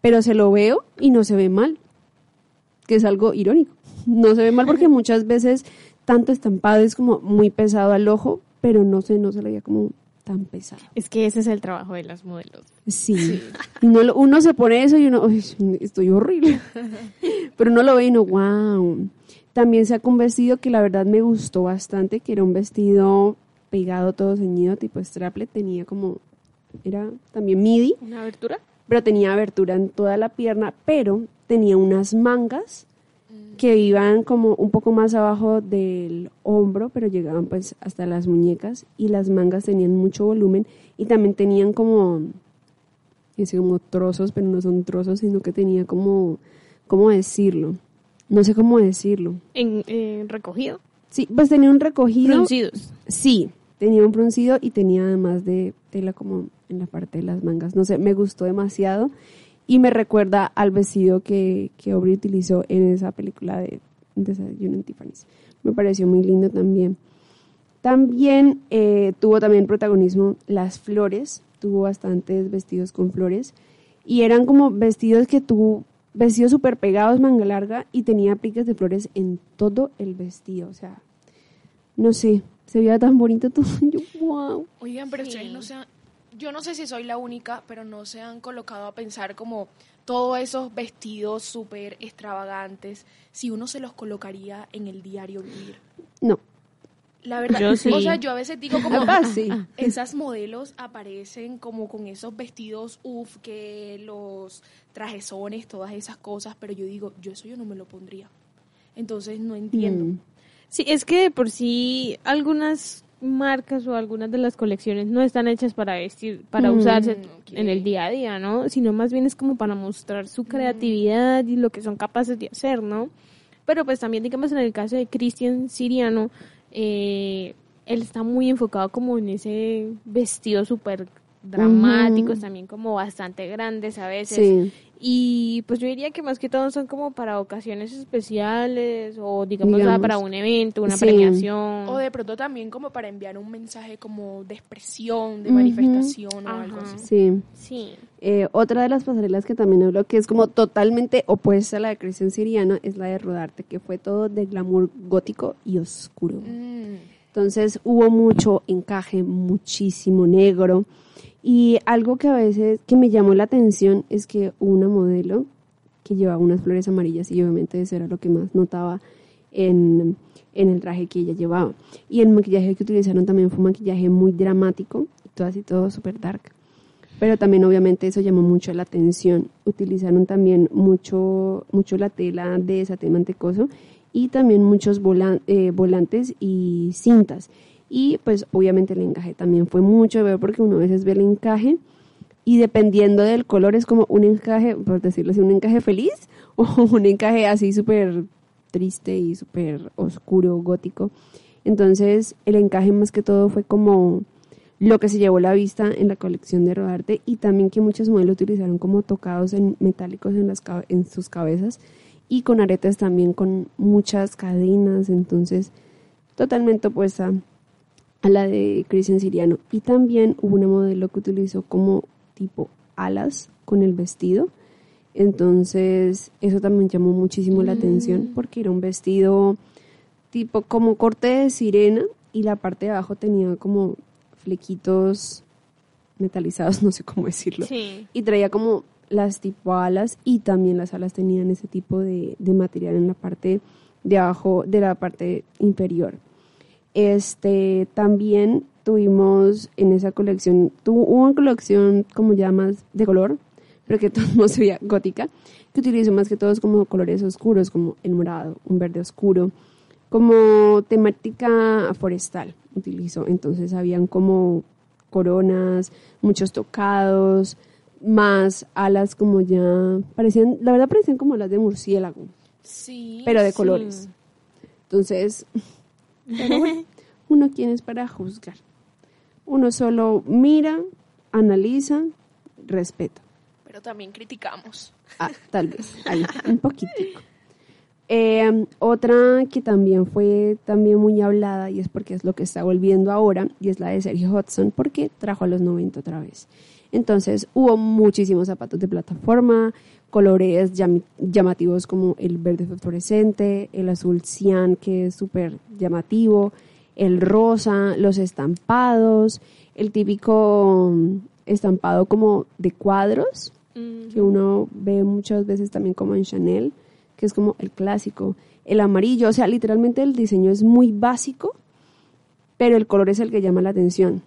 pero se lo veo y no se ve mal, que es algo irónico. No se ve mal porque muchas veces tanto estampado es como muy pesado al ojo, pero no sé, no se le veía como tan pesado.
Es que ese es el trabajo de las modelos.
Sí. Uno, se pone eso y uno, "Uy, estoy horrible. Pero uno lo ve y uno, wow. También sacó un vestido que la verdad me gustó bastante, que era un vestido pegado todo ceñido, tipo straple, tenía como, era también midi,
¿Una abertura?
pero tenía abertura en toda la pierna, pero tenía unas mangas que iban como un poco más abajo del hombro, pero llegaban pues hasta las muñecas y las mangas tenían mucho volumen y también tenían como, es como trozos, pero no son trozos, sino que tenía como, ¿cómo decirlo? No sé cómo decirlo.
En, en recogido.
Sí, pues tenía un recogido.
Fruncidos.
Sí, tenía un fruncido y tenía además de tela como en la parte de las mangas. No sé, me gustó demasiado y me recuerda al vestido que, que Aubrey utilizó en esa película de Desayuno en Tiffany's. Me pareció muy lindo también. También eh, tuvo también protagonismo las flores, tuvo bastantes vestidos con flores y eran como vestidos que tuvo, vestidos súper pegados, manga larga y tenía apliques de flores en todo el vestido, o sea, no sé, se veía tan bonito todo. Yo, wow.
Oigan, pero ustedes no se han- Yo no sé si soy la única, pero no se han colocado a pensar como todos esos vestidos súper extravagantes, si uno se los colocaría en el diario vivir.
No.
La verdad,
Yo sí.
o sea, yo a veces digo como
Ah, sí.
esas modelos aparecen como con esos vestidos, uff, que los trajezones, todas esas cosas, pero yo digo, yo eso yo no me lo pondría. Entonces no entiendo.
Mm.
Sí, es que de por sí algunas marcas o algunas de las colecciones no están hechas para vestir, para
Mm,
usarse en el día a día, ¿no? Sino más bien es como para mostrar su creatividad y lo que son capaces de hacer, ¿no? Pero pues también digamos en el caso de Cristian Siriano, eh, él está muy enfocado como en ese vestido súper dramáticos, también como bastante grandes a veces.
Sí.
Y pues yo diría que más que todo son como para ocasiones especiales o digamos,
Digamos.
para un evento, una
Sí.
premiación.
O de pronto también como para enviar un mensaje como de expresión, de manifestación o algo así.
Sí.
Sí.
Eh, otra de las pasarelas que también hablo que es como totalmente opuesta a la de Cristian Siriano es la de Rodarte, que fue todo de glamour gótico y oscuro.
Mm.
Entonces hubo mucho encaje, muchísimo negro Y algo que a veces que me llamó la atención es que una modelo que llevaba unas flores amarillas y obviamente eso era lo que más notaba en, en el traje que ella llevaba. Y el maquillaje que utilizaron también fue un maquillaje muy dramático, todo así todo súper dark. Pero también obviamente eso llamó mucho la atención. Utilizaron también mucho, mucho la tela de saté mantecoso y también muchos volan- eh, volantes y cintas. Y pues obviamente el encaje también fue mucho ver porque uno a veces ve el encaje y dependiendo del color es como un encaje, por decirlo así, un encaje feliz o un encaje así súper triste y súper oscuro, gótico. Entonces el encaje más que todo fue como lo que se llevó la vista en la colección de Rodarte y también que muchos modelos utilizaron como tocados en metálicos en, las, en sus cabezas y con aretes también con muchas cadenas, entonces totalmente opuesta a la de Cristian Siriano. Y también hubo una modelo que utilizó como tipo alas con el vestido. Entonces, eso también llamó muchísimo la atención porque era un vestido tipo como corte de sirena y la parte de abajo tenía como flequitos metalizados, no sé cómo decirlo.
Sí.
Y traía como las tipo alas y también las alas tenían ese tipo de, de material en la parte de abajo de la parte inferior. Este también tuvimos en esa colección, tuvo una colección como ya más de color, pero que todo no se veía gótica, que utilizó más que todos como colores oscuros, como el morado, un verde oscuro, como temática forestal utilizó. Entonces habían como coronas, muchos tocados, más alas como ya parecían, la verdad parecían como las de murciélago,
Sí.
pero de
sí.
colores. Entonces, pero bueno, uno quién es para juzgar. Uno solo mira, analiza, respeta.
Pero también criticamos.
Ah, tal vez, ahí, un poquitico. Eh, otra que también fue también muy hablada y es porque es lo que está volviendo ahora y es la de Sergio Hudson porque trajo a los 90 otra vez. Entonces hubo muchísimos zapatos de plataforma, colores llam- llamativos como el verde fosforescente, el azul cian que es súper llamativo, el rosa, los estampados, el típico mm, estampado como de cuadros que uno ve muchas veces también como en Chanel, que es como el clásico, el amarillo, o sea, literalmente el diseño es muy básico, pero el color es el que llama la atención.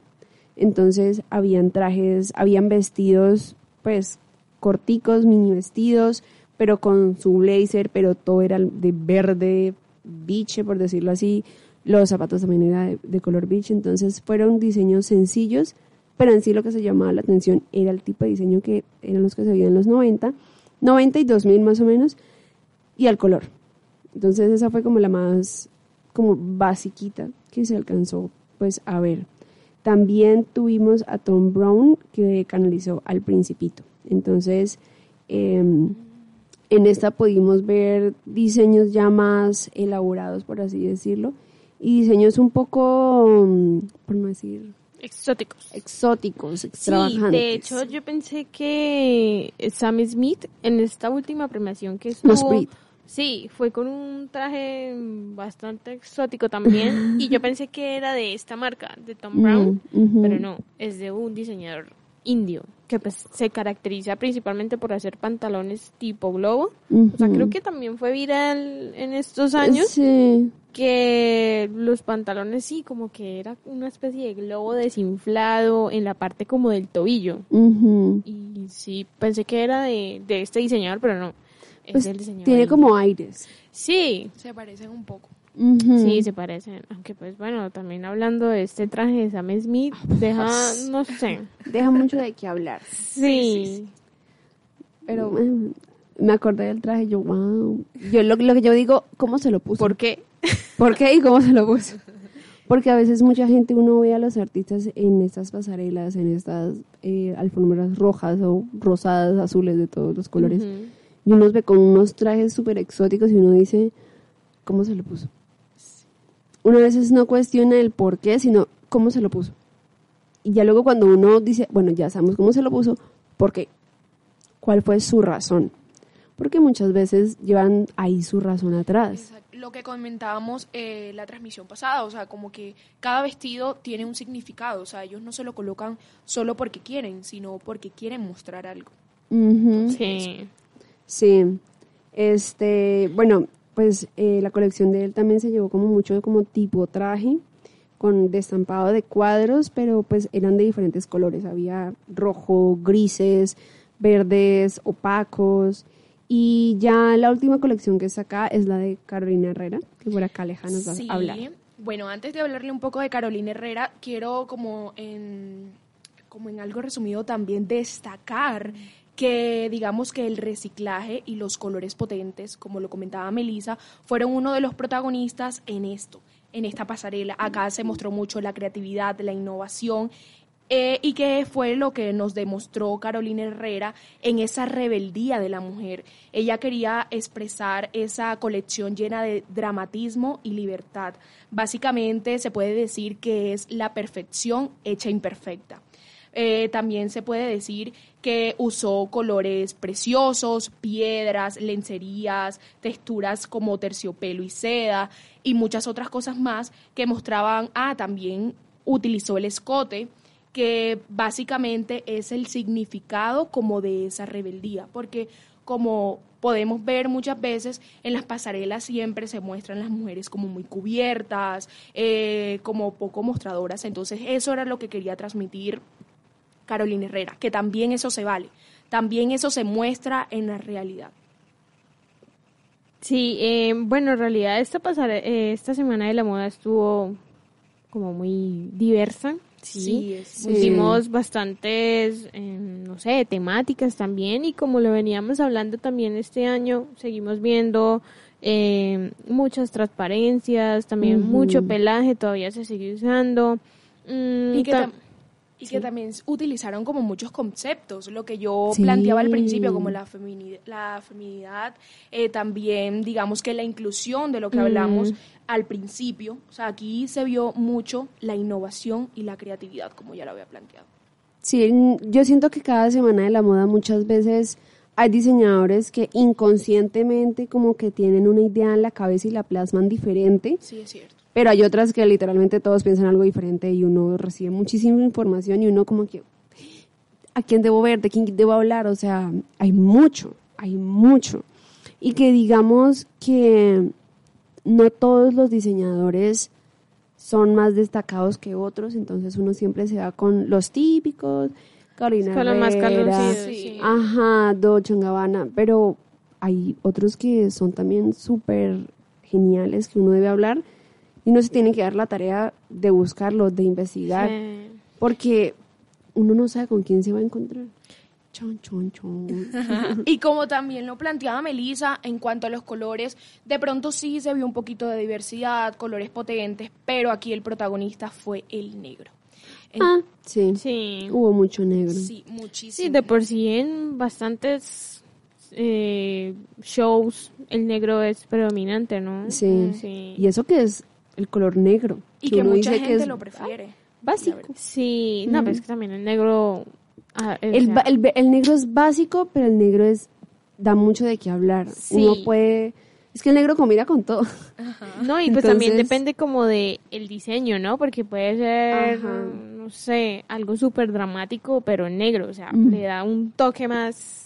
Entonces, habían trajes, habían vestidos, pues, corticos, mini vestidos, pero con su blazer, pero todo era de verde, biche, por decirlo así. Los zapatos también eran de, color biche, entonces fueron diseños sencillos, pero en sí lo que se llamaba la atención era el tipo de diseño que eran los que se veían en los 90, 90 y 2000 más o menos, y al color. Entonces esa fue como la más como basiquita que se alcanzó pues a ver. También tuvimos a Tom Brown que canalizó al Principito. Entonces em, en esta pudimos ver diseños ya más elaborados, por así decirlo, y diseños un poco, mm, por no decir,
Exóticos.
exóticos,
Sí,
extravagantes.
de hecho yo pensé que Sam Smith en esta última premiación que estuvo...
Brit.
Sí, fue con un traje bastante exótico también y yo pensé que era de esta marca, de Tom Brown,
Mm,
pero no, es de un diseñador indio que pues se caracteriza principalmente por hacer pantalones tipo globo. O sea, creo que también fue viral en estos años
Sí.
que los pantalones sí, como que era una especie de globo desinflado en la parte como del tobillo. Y sí, pensé que era de, de este diseñador, pero no. Es
Pues
del
tiene como aires.
Sí,
Se parecen un poco.
Sí, se parecen. Aunque pues bueno, también hablando de este traje de Sam Smith, deja, no sé.
Deja mucho de qué hablar.
Sí.
Pero bueno, me acordé del traje, yo, wow. Yo lo, lo que yo digo, ¿cómo se lo puso?
¿Por qué?
¿Por qué y cómo se lo puso? Porque a veces mucha gente uno ve a los artistas en estas pasarelas, en estas eh, alfombras rojas o rosadas, azules, de todos los colores.
Ujú.
Y uno los ve con unos trajes súper exóticos y uno dice, ¿cómo se lo puso? Uno a veces no cuestiona el por qué, sino cómo se lo puso. Y ya luego cuando uno dice, bueno, ya sabemos cómo se lo puso, ¿por qué? ¿Cuál fue su razón? porque muchas veces llevan ahí su razón atrás.
Exacto. Lo que comentábamos eh, la transmisión pasada, o sea, como que cada vestido tiene un significado, o sea, ellos no se lo colocan solo porque quieren, sino porque quieren mostrar algo.
Sí.
Sí. Este, bueno, pues eh, la colección de él también se llevó como mucho como tipo traje, con destampado de cuadros, pero pues eran de diferentes colores. Había rojo, grises, verdes, opacos. Y ya la última colección que acá es la de Carolina Herrera, que por acá Aleja nos va
Sí.
a hablar.
Bueno, antes de hablarle un poco de Carolina Herrera, quiero como en, como en algo resumido también destacar que digamos que el reciclaje y los colores potentes, como lo comentaba Melissa, fueron uno de los protagonistas en esto, en esta pasarela. Acá se mostró mucho la creatividad, la innovación eh, y que fue lo que nos demostró Carolina Herrera en esa rebeldía de la mujer. Ella quería expresar esa colección llena de dramatismo y libertad. Básicamente se puede decir que es la perfección hecha imperfecta. Eh, también se puede decir que usó colores preciosos, piedras, lencerías, texturas como terciopelo y seda y muchas otras cosas más que mostraban, ah, también utilizó el escote, que básicamente es el significado como de esa rebeldía, porque como podemos ver muchas veces en las pasarelas siempre se muestran las mujeres como muy cubiertas, eh, como poco mostradoras, entonces eso era lo que quería transmitir Carolina Herrera, que también eso se vale, también eso se muestra en la realidad.
Sí, eh, bueno, en realidad esta, pasare- eh, esta semana de la moda estuvo como muy diversa. Sí,
Sí, es-
Sí.
Vimos bastantes, eh, no sé, temáticas también y como lo veníamos hablando también este año, seguimos viendo eh, muchas transparencias, también mucho pelaje, todavía se sigue usando. Mm,
Y que, tam- y que también utilizaron como muchos conceptos, lo que yo
Sí.
planteaba al principio, como la, femini- la feminidad, eh, también digamos que la inclusión de lo que
Mm.
hablamos al principio, o sea, aquí se vio mucho la innovación y la creatividad, como ya lo había planteado.
Sí, yo siento que cada semana de la moda muchas veces hay diseñadores que inconscientemente como que tienen una idea en la cabeza y la plasman diferente,
Sí, es cierto.
Pero hay otras que literalmente todos piensan algo diferente y uno recibe muchísima información y uno como que, ¿a quién debo ver? ¿De quién debo hablar? O sea, hay mucho, hay mucho. Y que digamos que no todos los diseñadores son más destacados que otros, entonces uno siempre se va con los típicos, Carolina
Con los más calorcidos, sí.
Ajá, Dolce Gabbana, pero hay otros que son también súper geniales que uno debe hablar y uno se tiene que dar la tarea de buscarlos, de investigar,
Sí.
porque uno no sabe con quién se va a encontrar. Chon, chon, chon.
Y como también lo planteaba Melissa, en cuanto a los colores, de pronto sí se vio un poquito de diversidad, colores potentes, pero aquí el protagonista fue el negro.
Ah, sí,
Sí.
hubo mucho negro.
sí, muchísimo.
Sí, de por sí en bastantes eh, shows el negro es predominante, ¿no?
Sí.
Sí.
Y eso que es el color negro.
y que mucha
que
gente
es
lo prefiere.
Básico.
Sí, no, pero es que también el negro... ah, o
El, el, negro es básico, pero el negro es da mucho de qué hablar.
Sí.
Uno puede... Es que el negro combina con todo.
No, y pues también depende como de el diseño, ¿no? Porque puede ser,
Ajá.
no sé, algo súper dramático, pero negro, o sea,
Mm.
le da un toque más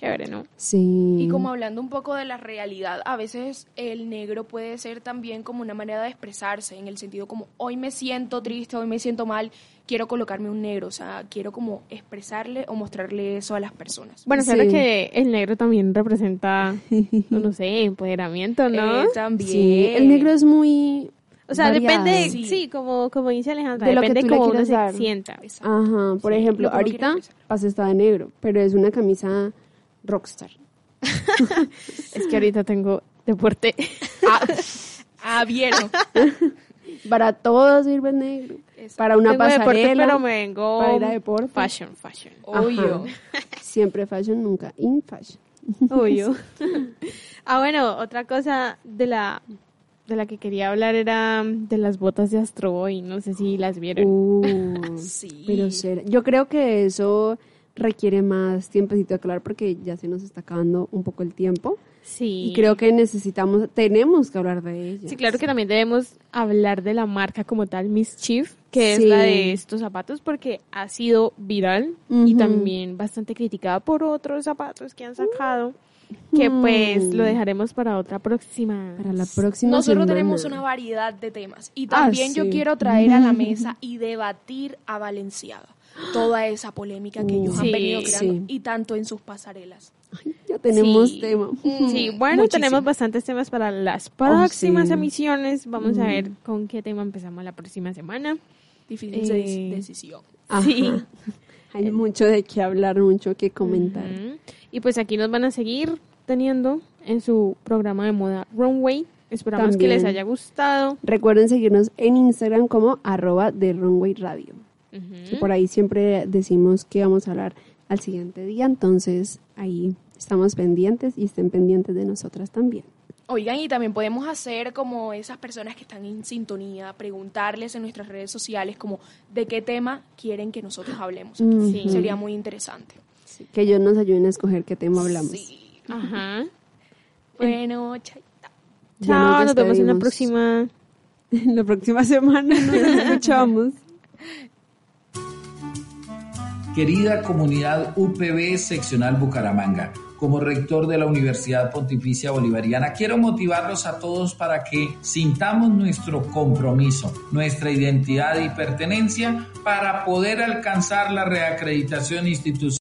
chévere, ¿no?
Sí.
Y como hablando un poco de la realidad, a veces el negro puede ser también como una manera de expresarse, en el sentido como hoy me siento triste, hoy me siento mal, quiero colocarme un negro, o sea, quiero como expresarle o mostrarle eso a las personas.
Bueno,
Sí.
claro que el negro también representa, no, lo sé, empoderamiento, ¿no?
Eh, también.
Sí, el negro es muy...
o sea,
variado.
depende,
Sí.
sí, como, como dice Alejandra,
De lo que
depende
tú le
cómo uno se sienta.
Exacto.
Ajá, por
Sí,
ejemplo, ahorita pasa está de negro, pero es una camisa rockstar.
Es que ahorita tengo deporte.
Ah, vieron.
Para todo sirve el negro. Para una
tengo deporte,
pasarela,
pero me vengo
para ir a deporte.
fashion, fashion.
Obvio.
siempre fashion, nunca in fashion.
Obvio. ah, bueno, otra cosa de la de la que quería hablar era de las botas de Astro Boy. No sé si las vieron.
Uh,
Sí.
Pero será- yo creo que eso requiere más tiempecito de hablar porque ya se nos está acabando un poco el tiempo.
Sí.
Y creo que necesitamos, tenemos que hablar de ella.
Sí, claro que también debemos hablar de la marca como tal, Miss Chief, que
Sí.
es la de estos zapatos, porque ha sido viral y
Ujú.
también bastante criticada por otros zapatos que han sacado, que pues lo dejaremos para otra próxima.
Para la próxima
Nosotros
semana.
tenemos una variedad de temas y
Ah,
también yo
sí.
quiero traer a la mesa y debatir a Valenciaga toda esa polémica que ellos
Sí,
han venido creando
sí.
y tanto en sus pasarelas.
Ya tenemos
Sí.
tema.
Sí, bueno,
Muchísimo.
tenemos bastantes temas para las próximas
Oh, sí.
emisiones. Vamos a ver con qué tema empezamos la próxima semana.
Difícil
Eh,
de- decisión.
Ajá.
Sí.
Hay mucho de qué hablar, mucho que comentar.
Y pues aquí nos van a seguir teniendo en su programa de moda Runway. Esperamos que
También.
les haya gustado.
Recuerden seguirnos en Instagram como arroba de Runway Radio. Que por ahí siempre decimos que vamos a hablar al siguiente día, entonces ahí estamos pendientes y estén pendientes de nosotras también.
Oigan, y también podemos hacer como esas personas que están en sintonía, preguntarles en nuestras redes sociales como de qué tema quieren que nosotros hablemos.
Sí.
Sería muy interesante.
Que ellos nos ayuden a escuger qué tema hablamos.
Sí.
Ajá.
Bueno, chaita.
Chao, nos vemos en la próxima.
la próxima semana nos escuchamos.
Querida comunidad UPB seccional Bucaramanga, como rector de la Universidad Pontificia Bolivariana, quiero motivarlos a todos para que sintamos nuestro compromiso, nuestra identidad y pertenencia para poder alcanzar la reacreditación institucional